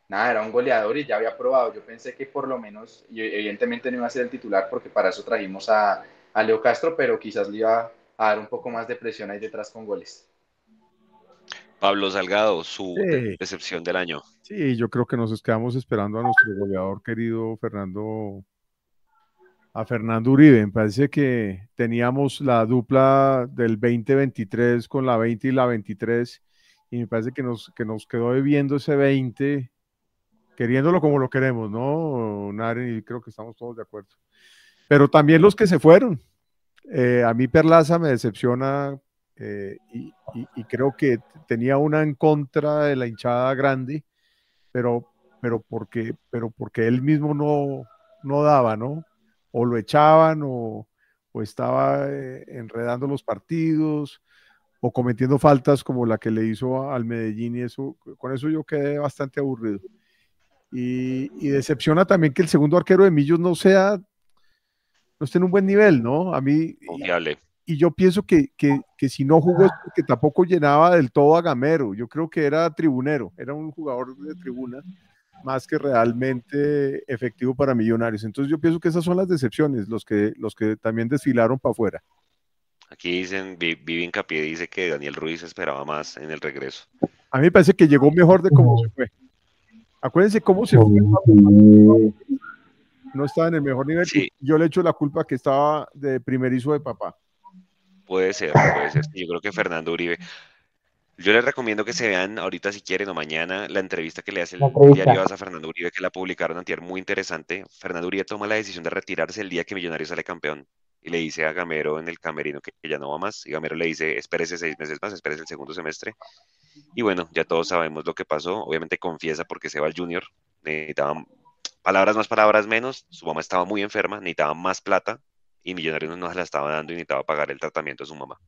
Speaker 2: nada, era un goleador y ya había probado, yo pensé que por lo menos, y evidentemente no iba a ser el titular porque para eso trajimos a, a Leo Castro, pero quizás le iba a dar un poco más de presión ahí detrás con goles.
Speaker 1: Pablo Salgado, su decepción del año.
Speaker 4: Sí, yo creo que nos quedamos esperando a nuestro goleador querido Fernando, a Fernando Uribe. Me parece que teníamos la dupla del 2023 con la 20 y la 23 y me parece que nos, que nos quedó debiendo ese 20, queriéndolo como lo queremos, ¿no? Naren, y creo que estamos todos de acuerdo. Pero también los que se fueron. Eh, a mí Perlaza me decepciona eh, y, creo que tenía una en contra de la hinchada grande pero, pero, porque, pero porque él mismo no, no daba, ¿no? O lo echaban o, o estaba eh, enredando los partidos o cometiendo faltas como la que le hizo al Medellín y eso, con eso yo quedé bastante aburrido. Y, decepciona también que el segundo arquero de Millos no sea, no esté en un buen nivel, ¿no? A mí.
Speaker 1: Confiable.
Speaker 4: Y, yo pienso que, que, que, si no jugó es porque tampoco llenaba del todo a Gamero. Yo creo que era tribunero, era un jugador de tribuna más que realmente efectivo para Millonarios. Entonces yo pienso que esas son las decepciones, los que, los que también desfilaron para afuera.
Speaker 1: Aquí dicen, Vivi Hincapié dice que Daniel Ruiz esperaba más en el regreso.
Speaker 4: A mí me parece que llegó mejor de cómo se fue. Acuérdense cómo se fue. No estaba en el mejor nivel. Yo le echo la culpa que estaba de primerizo de papá.
Speaker 1: Puede ser, puede ser. Yo creo que Fernando Uribe. Yo les recomiendo que se vean ahorita si quieren o mañana la entrevista que le hace el diario a Fernando Uribe, que la publicaron antier, muy interesante. Fernando Uribe toma la decisión de retirarse el día que Millonarios sale campeón. Y le dice a Gamero en el camerino que, ya no va más. Y Gamero le dice, espérese seis meses más, espérese el segundo semestre. Y bueno, ya todos sabemos lo que pasó. Obviamente confiesa porque se va al Junior. Necesitaba palabras más, palabras menos. Su mamá estaba muy enferma, necesitaba más plata. Y Millonarios no se la estaba dando y necesitaba pagar el tratamiento de su mamá.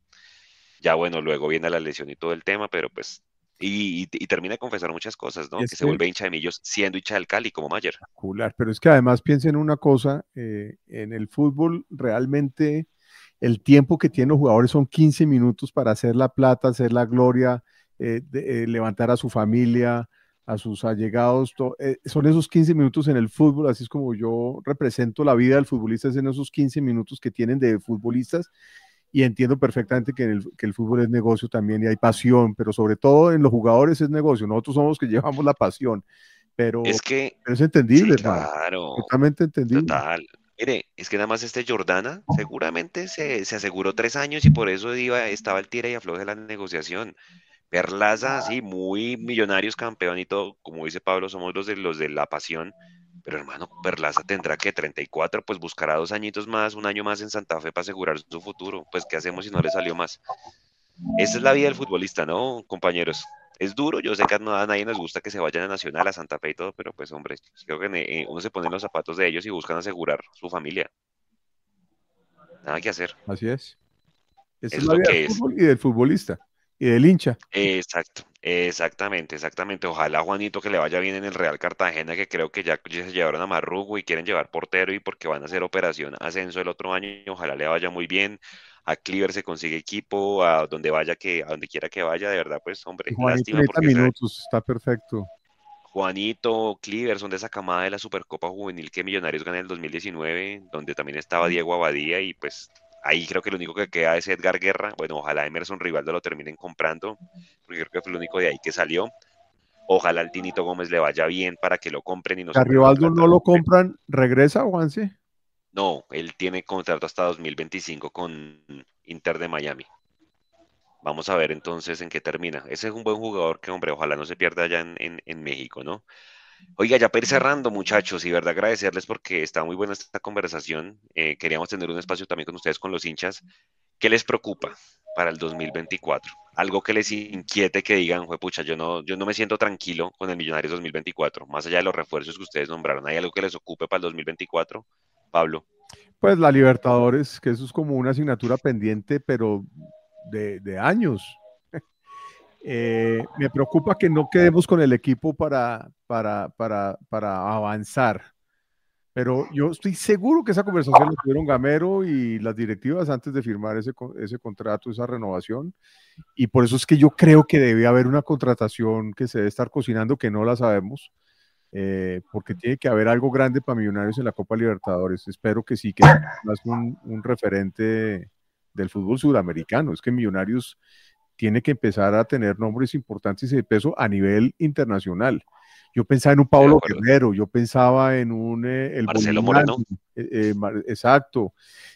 Speaker 1: Ya bueno, luego viene la lesión y todo el tema, pero pues y, termina de confesar muchas cosas, ¿no? Que, se vuelve hincha de Millos siendo hincha del Cali como Mayer.
Speaker 4: Pero es que además piensen una cosa, eh, en el fútbol realmente el tiempo que tienen los jugadores son 15 minutos para hacer la plata, hacer la gloria, eh, eh, levantar a su familia, a sus allegados. son esos 15 minutos en el fútbol, así es como yo represento la vida del futbolista, es en esos 15 minutos que tienen de futbolistas y entiendo perfectamente que, el, que, el, fútbol es negocio también y hay pasión, pero sobre todo en los jugadores es negocio. Nosotros somos los que llevamos la pasión, pero
Speaker 1: es, que,
Speaker 4: es entendible, claro, totalmente entendible.
Speaker 1: Total. Mire, es que nada más este Jordana seguramente se, se aseguró tres años y por eso iba, estaba el tira y afloje de la negociación. Perlaza, sí, muy millonarios, campeón y todo, como dice Pablo, somos los de los de la pasión pero hermano, Perlaza tendrá que 34, pues buscará dos añitos más, un año más en Santa Fe para asegurar su futuro. Pues, ¿qué hacemos si no le salió más? Esa es la vida del futbolista, ¿no, compañeros? Es duro, yo sé que a nadie nos gusta que se vayan a Nacional, a Santa Fe y todo, pero pues, hombre, creo que eh, uno se pone en los zapatos de ellos y buscan asegurar su familia. Nada que hacer.
Speaker 4: Así es. Esa es, la vida del fútbol y del futbolista y del hincha.
Speaker 1: Exacto, exactamente, exactamente. Ojalá Juanito que le vaya bien en el Real Cartagena, que creo que ya se llevaron a Marrugo y quieren llevar portero y porque van a hacer operación ascenso el otro año, ojalá le vaya muy bien. A Cleaver se consigue equipo, a donde vaya que, a donde quiera que vaya, de verdad, pues hombre,
Speaker 4: Juanito lástima minutos, está perfecto.
Speaker 1: Juanito, Cleaver son de esa camada de la Supercopa Juvenil que Millonarios gana en el 2019, donde también estaba Diego Abadía y pues Ahí creo que lo único que queda es Edgar Guerra. Bueno, ojalá Emerson Rivaldo lo terminen comprando, porque creo que fue el único de ahí que salió. Ojalá al Tinito Gómez le vaya bien para que lo compren y no
Speaker 4: Rivaldo no lo compran, ¿regresa Juanse?
Speaker 1: No, él tiene contrato hasta 2025 con Inter de Miami. Vamos a ver entonces en qué termina. Ese es un buen jugador que, hombre, ojalá no se pierda allá en, en México, ¿no? Oiga, ya para ir cerrando, muchachos, y verdad agradecerles porque está muy buena esta conversación. Eh, queríamos tener un espacio también con ustedes, con los hinchas. ¿Qué les preocupa para el 2024? Algo que les inquiete que digan, pucha, yo no, yo no me siento tranquilo con el Millonarios 2024, más allá de los refuerzos que ustedes nombraron. ¿Hay algo que les ocupe para el 2024? Pablo.
Speaker 4: Pues la Libertadores, que eso es como una asignatura pendiente, pero de, de años. Eh, me preocupa que no quedemos con el equipo para, para, para, para avanzar. Pero yo estoy seguro que esa conversación la tuvieron Gamero y las directivas antes de firmar ese, ese contrato, esa renovación. Y por eso es que yo creo que debe haber una contratación que se debe estar cocinando, que no la sabemos, eh, porque tiene que haber algo grande para Millonarios en la Copa Libertadores. Espero que sí, que es un, un referente del fútbol sudamericano. Es que Millonarios tiene que empezar a tener nombres importantes y de peso a nivel internacional. Yo pensaba en un Pablo Guerrero, yo pensaba en un eh, el
Speaker 1: Marcelo Moreno.
Speaker 4: Eh, eh, exacto.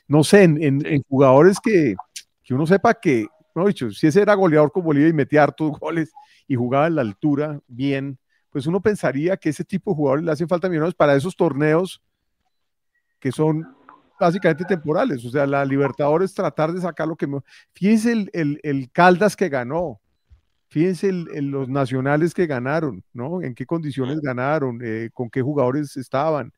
Speaker 4: No sé, en, jugadores que, que, uno sepa que, no dicho, si ese era goleador con Bolivia y metía hartos goles y jugaba en la altura bien, pues uno pensaría que ese tipo de jugadores le hacen falta millones para esos torneos que son básicamente temporales. O sea, la Libertadores tratar de sacar lo que... Fíjense el, el, Caldas que ganó, fíjense el, los nacionales que ganaron, ¿no? En qué condiciones ganaron, eh, con qué jugadores estaban.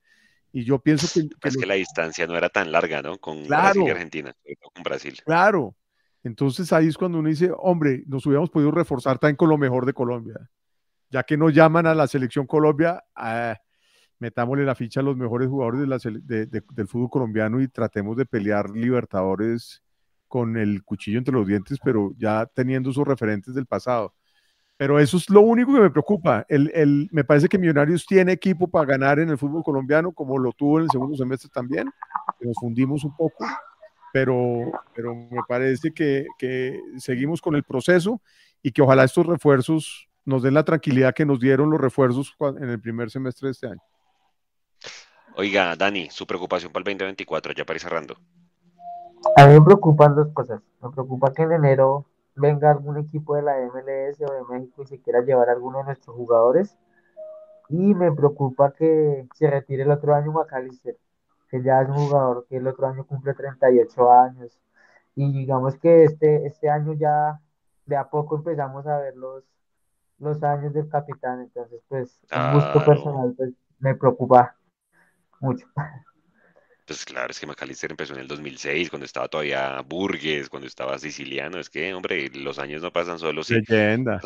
Speaker 4: Y yo pienso que...
Speaker 1: es que la distancia no era tan larga, ¿no? Con Brasil y Argentina, con Brasil.
Speaker 4: Claro. Entonces ahí es cuando uno dice, hombre, nos hubiéramos podido reforzar también con lo mejor de Colombia. ya que nos llaman a la selección Colombia, eh, metámosle la ficha a los mejores jugadores del fútbol colombiano y tratemos de pelear Libertadores con el cuchillo entre los dientes, pero ya teniendo sus referentes del pasado. Pero eso es lo único que me preocupa. Me parece que Millonarios tiene equipo para ganar en el fútbol colombiano, como lo tuvo en el segundo semestre también. Nos fundimos un poco, pero, pero me parece que, que seguimos con el proceso y que ojalá estos refuerzos nos den la tranquilidad que nos dieron los refuerzos en el primer semestre de este año.
Speaker 1: Oiga, Dani, su preocupación para el 2024, ya para ir cerrando.
Speaker 3: A mí me preocupan dos cosas. Me preocupa que en enero venga algún equipo de la MLS o de México y se quiera llevar a alguno de nuestros jugadores. Y me preocupa que se retire el otro año McAllister, que ya es un jugador que el otro año cumple 38 años. Y digamos que este, este año ya de a poco empezamos a ver los, los años del capitán. Entonces, pues, un gusto personal, pues, me preocupa mucho.
Speaker 1: Pues claro, es que McAllister empezó en el 2006, cuando estaba todavía Burgues, cuando estaba siciliano. Es que, hombre, los años no pasan solo.
Speaker 4: Leyenda.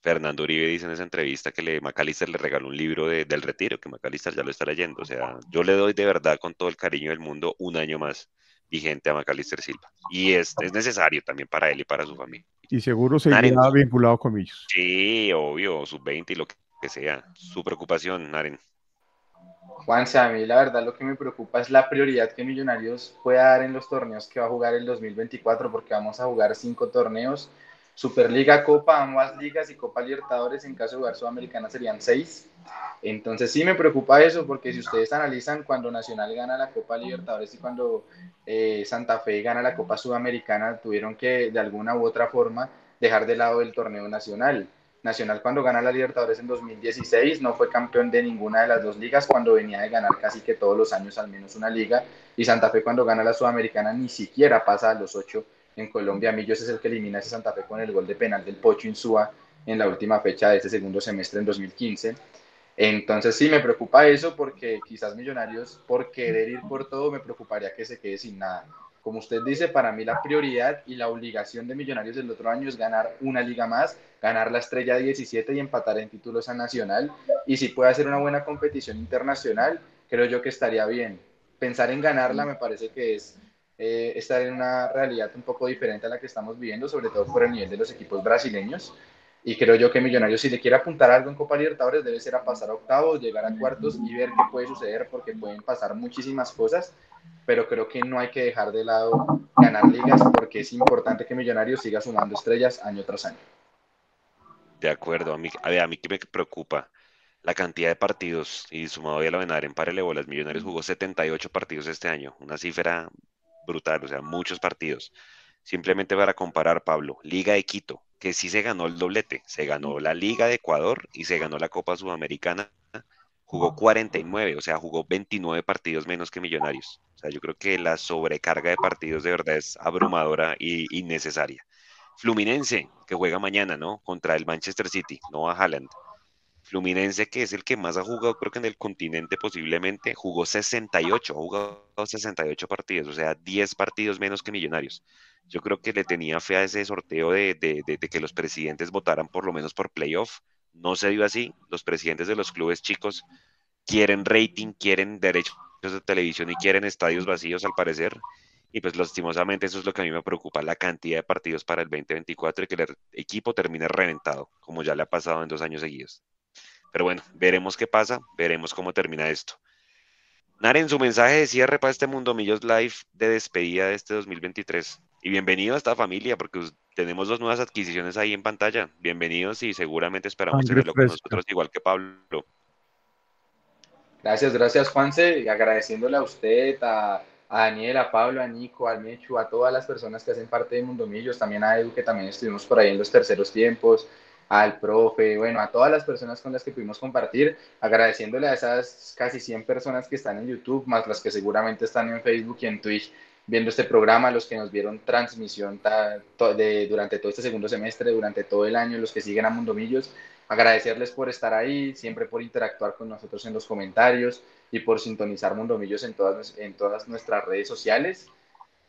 Speaker 1: Fernando, Uribe dice en esa entrevista que le, McAllister le regaló un libro del retiro, que McAllister ya lo está leyendo. O sea, yo le doy de verdad, con todo el cariño del mundo, un año más vigente a McAllister Silva. Y es, es necesario también para él y para su familia.
Speaker 4: Y seguro seguirá vinculado con ellos.
Speaker 1: Sí, obvio, sub-20 y lo que sea. Su preocupación, Naren.
Speaker 2: Juanse, a mí la verdad lo que me preocupa es la prioridad que Millonarios pueda dar en los torneos que va a jugar el 2024, porque vamos a jugar cinco torneos, Superliga, Copa, ambas ligas y Copa Libertadores, en caso de jugar Sudamericana serían seis. Entonces sí me preocupa eso, porque si ustedes analizan cuando Nacional gana la Copa Libertadores y cuando eh, Santa Fe gana la Copa Sudamericana, tuvieron que de alguna u otra forma dejar de lado el torneo nacional. Nacional cuando gana la Libertadores en 2016 no fue campeón de ninguna de las dos ligas cuando venía de ganar casi que todos los años al menos una liga y Santa Fe cuando gana la Sudamericana ni siquiera pasa a los ocho en Colombia. Millos es el que elimina a ese Santa Fe con el gol de penal del Pocho Insúa en la última fecha de este segundo semestre en 2015. Entonces sí me preocupa eso porque quizás Millonarios por querer ir por todo me preocuparía que se quede sin nada como usted dice, para mí la prioridad y la obligación de Millonarios del otro año es ganar una liga más, ganar la estrella 17 y empatar en títulos a Nacional. Y si puede hacer una buena competición internacional, creo yo que estaría bien. Pensar en ganarla me parece que es eh, estar en una realidad un poco diferente a la que estamos viviendo, sobre todo por el nivel de los equipos brasileños. Y creo yo que Millonarios, si le quiere apuntar algo en Copa Libertadores, debe ser a pasar a octavos, llegar a cuartos y ver qué puede suceder, porque pueden pasar muchísimas cosas pero creo que no hay que dejar de lado ganar ligas porque es importante que Millonarios siga sumando estrellas año tras año.
Speaker 1: De acuerdo, a mí, a mí que me preocupa la cantidad de partidos y sumado a la Benar en Parele Millonarios jugó 78 partidos este año, una cifra brutal, o sea, muchos partidos. Simplemente para comparar, Pablo, Liga de Quito, que sí se ganó el doblete, se ganó la Liga de Ecuador y se ganó la Copa Sudamericana jugó 49, o sea, jugó 29 partidos menos que Millonarios. O sea, yo creo que la sobrecarga de partidos de verdad es abrumadora y innecesaria. Fluminense, que juega mañana, ¿no? Contra el Manchester City, no a Haaland. Fluminense, que es el que más ha jugado, creo que en el continente posiblemente, jugó 68, ha jugado 68 partidos, o sea, 10 partidos menos que Millonarios. Yo creo que le tenía fe a ese sorteo de, que los presidentes votaran por lo menos por playoff no se dio así. Los presidentes de los clubes chicos quieren rating, quieren derechos de televisión y quieren estadios vacíos al parecer. Y pues lastimosamente eso es lo que a mí me preocupa, la cantidad de partidos para el 2024 y que el equipo termine reventado, como ya le ha pasado en dos años seguidos. Pero bueno, veremos qué pasa, veremos cómo termina esto. Naren, su mensaje de cierre para este Mundo Millos Live de despedida de este 2023. Y bienvenido a esta familia, porque tenemos dos nuevas adquisiciones ahí en pantalla. Bienvenidos y seguramente esperamos tenerlo con nosotros, igual que Pablo.
Speaker 2: Gracias, gracias Juanse, y agradeciéndole a usted, a, Daniel, a Pablo, a Nico, al Mechu, a todas las personas que hacen parte de Mundomillos, también a Edu, que también estuvimos por ahí en los terceros tiempos, al profe, bueno, a todas las personas con las que pudimos compartir, agradeciéndole a esas casi 100 personas que están en YouTube, más las que seguramente están en Facebook y en Twitch viendo este programa, los que nos vieron transmisión de, durante todo este segundo semestre, durante todo el año, los que siguen a Mundomillos, agradecerles por estar ahí, siempre por interactuar con nosotros en los comentarios y por sintonizar Mundomillos en todas, en todas nuestras redes sociales.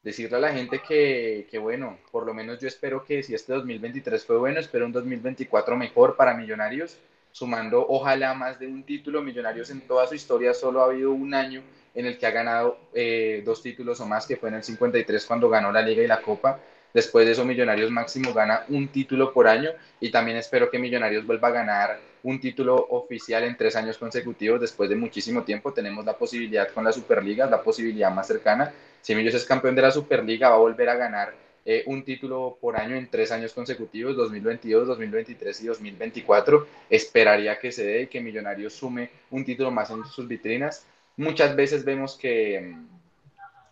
Speaker 2: decirle a la gente que, que, bueno, por lo menos yo espero que si este 2023 fue bueno, espero un 2024 mejor para Millonarios, sumando ojalá más de un título. Millonarios en toda su historia solo ha habido un año en el que ha ganado eh, dos títulos o más, que fue en el 53 cuando ganó la Liga y la Copa. Después de eso, Millonarios máximo gana un título por año y también espero que Millonarios vuelva a ganar un título oficial en tres años consecutivos después de muchísimo tiempo. Tenemos la posibilidad con la Superliga, la posibilidad más cercana. Si Millonarios es campeón de la Superliga, va a volver a ganar eh, un título por año en tres años consecutivos, 2022, 2023 y 2024. Esperaría que se dé y que Millonarios sume un título más en sus vitrinas. Muchas veces vemos que,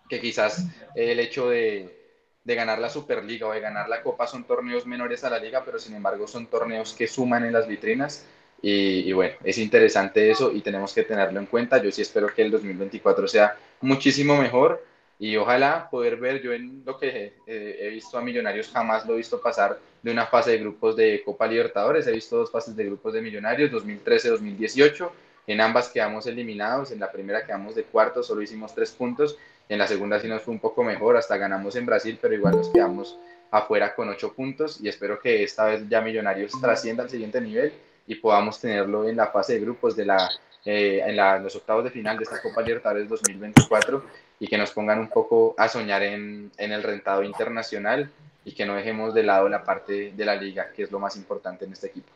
Speaker 2: que quizás el hecho de, de ganar la Superliga o de ganar la Copa son torneos menores a la liga, pero sin embargo son torneos que suman en las vitrinas. Y, bueno, es interesante eso y tenemos que tenerlo en cuenta. Yo sí espero que el 2024 sea muchísimo mejor y ojalá poder ver, yo en lo que eh, he visto a Millonarios jamás lo he visto pasar de una fase de grupos de Copa Libertadores, he visto dos fases de grupos de Millonarios, 2013-2018, en ambas quedamos eliminados, en la primera quedamos de cuarto, solo hicimos tres puntos en la segunda sí nos fue un poco mejor, hasta ganamos en Brasil, pero igual nos quedamos afuera con ocho puntos y espero que esta vez ya Millonarios trascienda al siguiente nivel y podamos tenerlo en la fase de grupos de la, eh, en, la, los octavos de final de esta Copa Libertadores 2024 y que nos pongan un poco a soñar en, en el rentado internacional y que no dejemos de lado la parte de la liga, que es lo más importante en este equipo.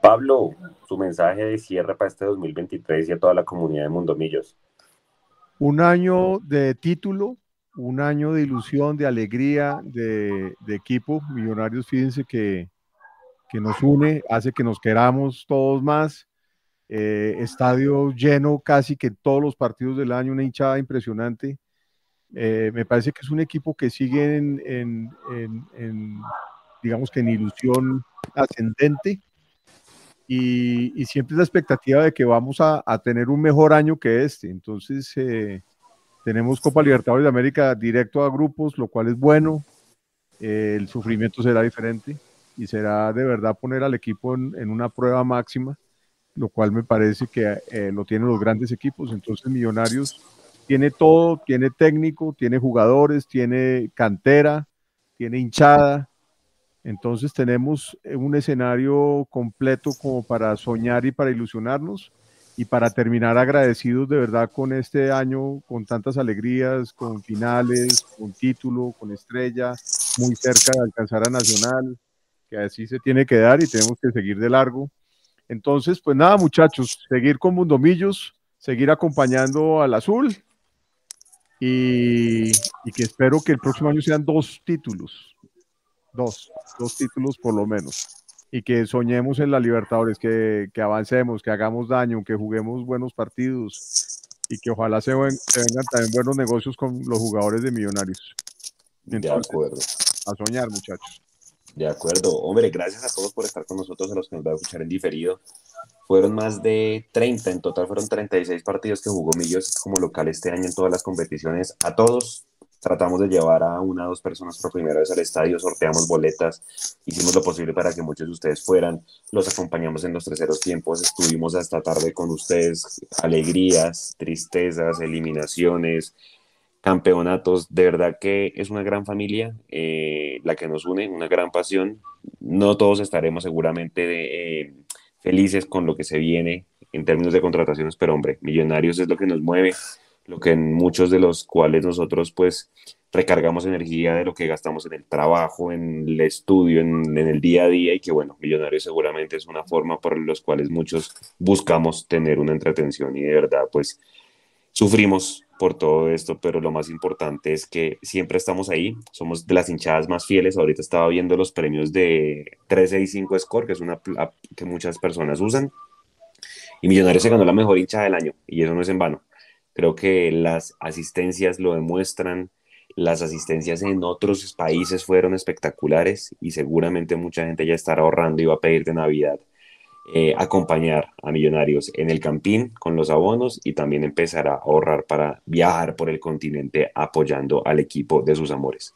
Speaker 1: Pablo, su mensaje de cierre para este 2023 y a toda la comunidad de Mundomillos.
Speaker 4: Un año de título, un año de ilusión, de alegría, de, equipo. Millonarios, fíjense que, que, nos une, hace que nos queramos todos más. Eh, estadio lleno casi que todos los partidos del año, una hinchada impresionante. Eh, me parece que es un equipo que sigue en, digamos que en ilusión ascendente y, siempre es la expectativa de que vamos a, tener un mejor año que este. Entonces, eh, tenemos Copa Libertadores de América directo a grupos, lo cual es bueno. Eh, el sufrimiento será diferente y será de verdad poner al equipo en, una prueba máxima, lo cual me parece que eh, lo tienen los grandes equipos. Entonces, Millonarios tiene todo, tiene técnico, tiene jugadores, tiene cantera, tiene hinchada, entonces tenemos eh, un escenario completo como para soñar y para ilusionarnos y para terminar agradecidos de verdad con este año, con tantas alegrías, con finales, con título, con estrella, muy cerca de alcanzar a Nacional, que así se tiene que dar y tenemos que seguir de largo. Entonces, pues nada muchachos, seguir con Mundomillos, seguir acompañando al azul y, y que espero que el próximo año sean dos títulos dos, dos títulos por lo menos. Y que soñemos en la Libertadores, que, que avancemos, que hagamos daño, que juguemos buenos partidos y que ojalá se, vengan también buenos negocios con los jugadores de Millonarios.
Speaker 1: de acuerdo.
Speaker 4: A soñar, muchachos.
Speaker 1: De acuerdo. Hombre, gracias a todos por estar con nosotros, a los que nos van a escuchar en diferido. Fueron más de 30, en total fueron 36 partidos que jugó Millos como local este año en todas las competiciones. A todos, tratamos de llevar a una o dos personas por primera vez al estadio, sorteamos boletas, hicimos lo posible para que muchos de ustedes fueran, los acompañamos en los terceros tiempos, estuvimos hasta tarde con ustedes, alegrías, tristezas, eliminaciones, campeonatos, de verdad que es una gran familia eh, la que nos une, una gran pasión, no todos estaremos seguramente eh, felices con lo que se viene en términos de contrataciones, pero hombre, Millonarios es lo que nos mueve, lo que en muchos de los cuales nosotros pues recargamos energía de lo que gastamos en el trabajo, en el estudio, en, el día a día y que bueno, millonario seguramente es una forma por los cuales muchos buscamos tener una entretención y de verdad pues sufrimos por todo esto, pero lo más importante es que siempre estamos ahí, somos de las hinchadas más fieles, ahorita estaba viendo los premios de 13 y 5 Score, que es una que muchas personas usan, y Millonarios se ganó la mejor hinchada del año, y eso no es en vano. Creo que las asistencias lo demuestran. Las asistencias en otros países fueron espectaculares y seguramente mucha gente ya estará ahorrando y va a pedir de Navidad eh, acompañar a Millonarios en el Campín con los abonos y también empezar a ahorrar para viajar por el continente apoyando al equipo de sus amores.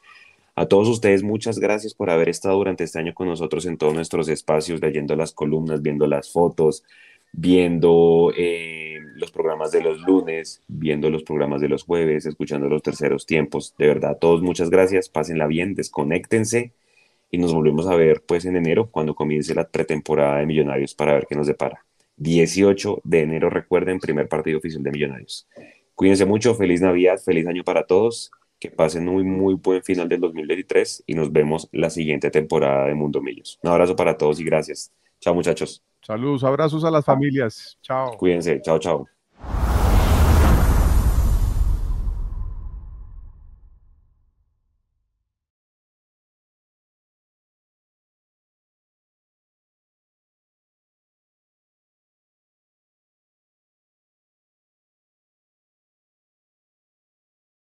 Speaker 1: A todos ustedes, muchas gracias por haber estado durante este año con nosotros en todos nuestros espacios, leyendo las columnas, viendo las fotos, viendo eh, los programas de los lunes, viendo los programas de los jueves, escuchando los terceros tiempos. De verdad, todos muchas gracias, pásenla bien, desconéctense y nos volvemos a ver pues en enero cuando comience la pretemporada de Millonarios para ver qué nos depara. 18 de enero, recuerden, primer partido oficial de Millonarios. Cuídense mucho, feliz Navidad, feliz año para todos, que pasen muy, muy buen final del 2023 y nos vemos la siguiente temporada de Mundo Millos. Un abrazo para todos y gracias. Chao muchachos.
Speaker 4: Saludos, abrazos a las familias. Chao.
Speaker 1: Cuídense, chao, chao.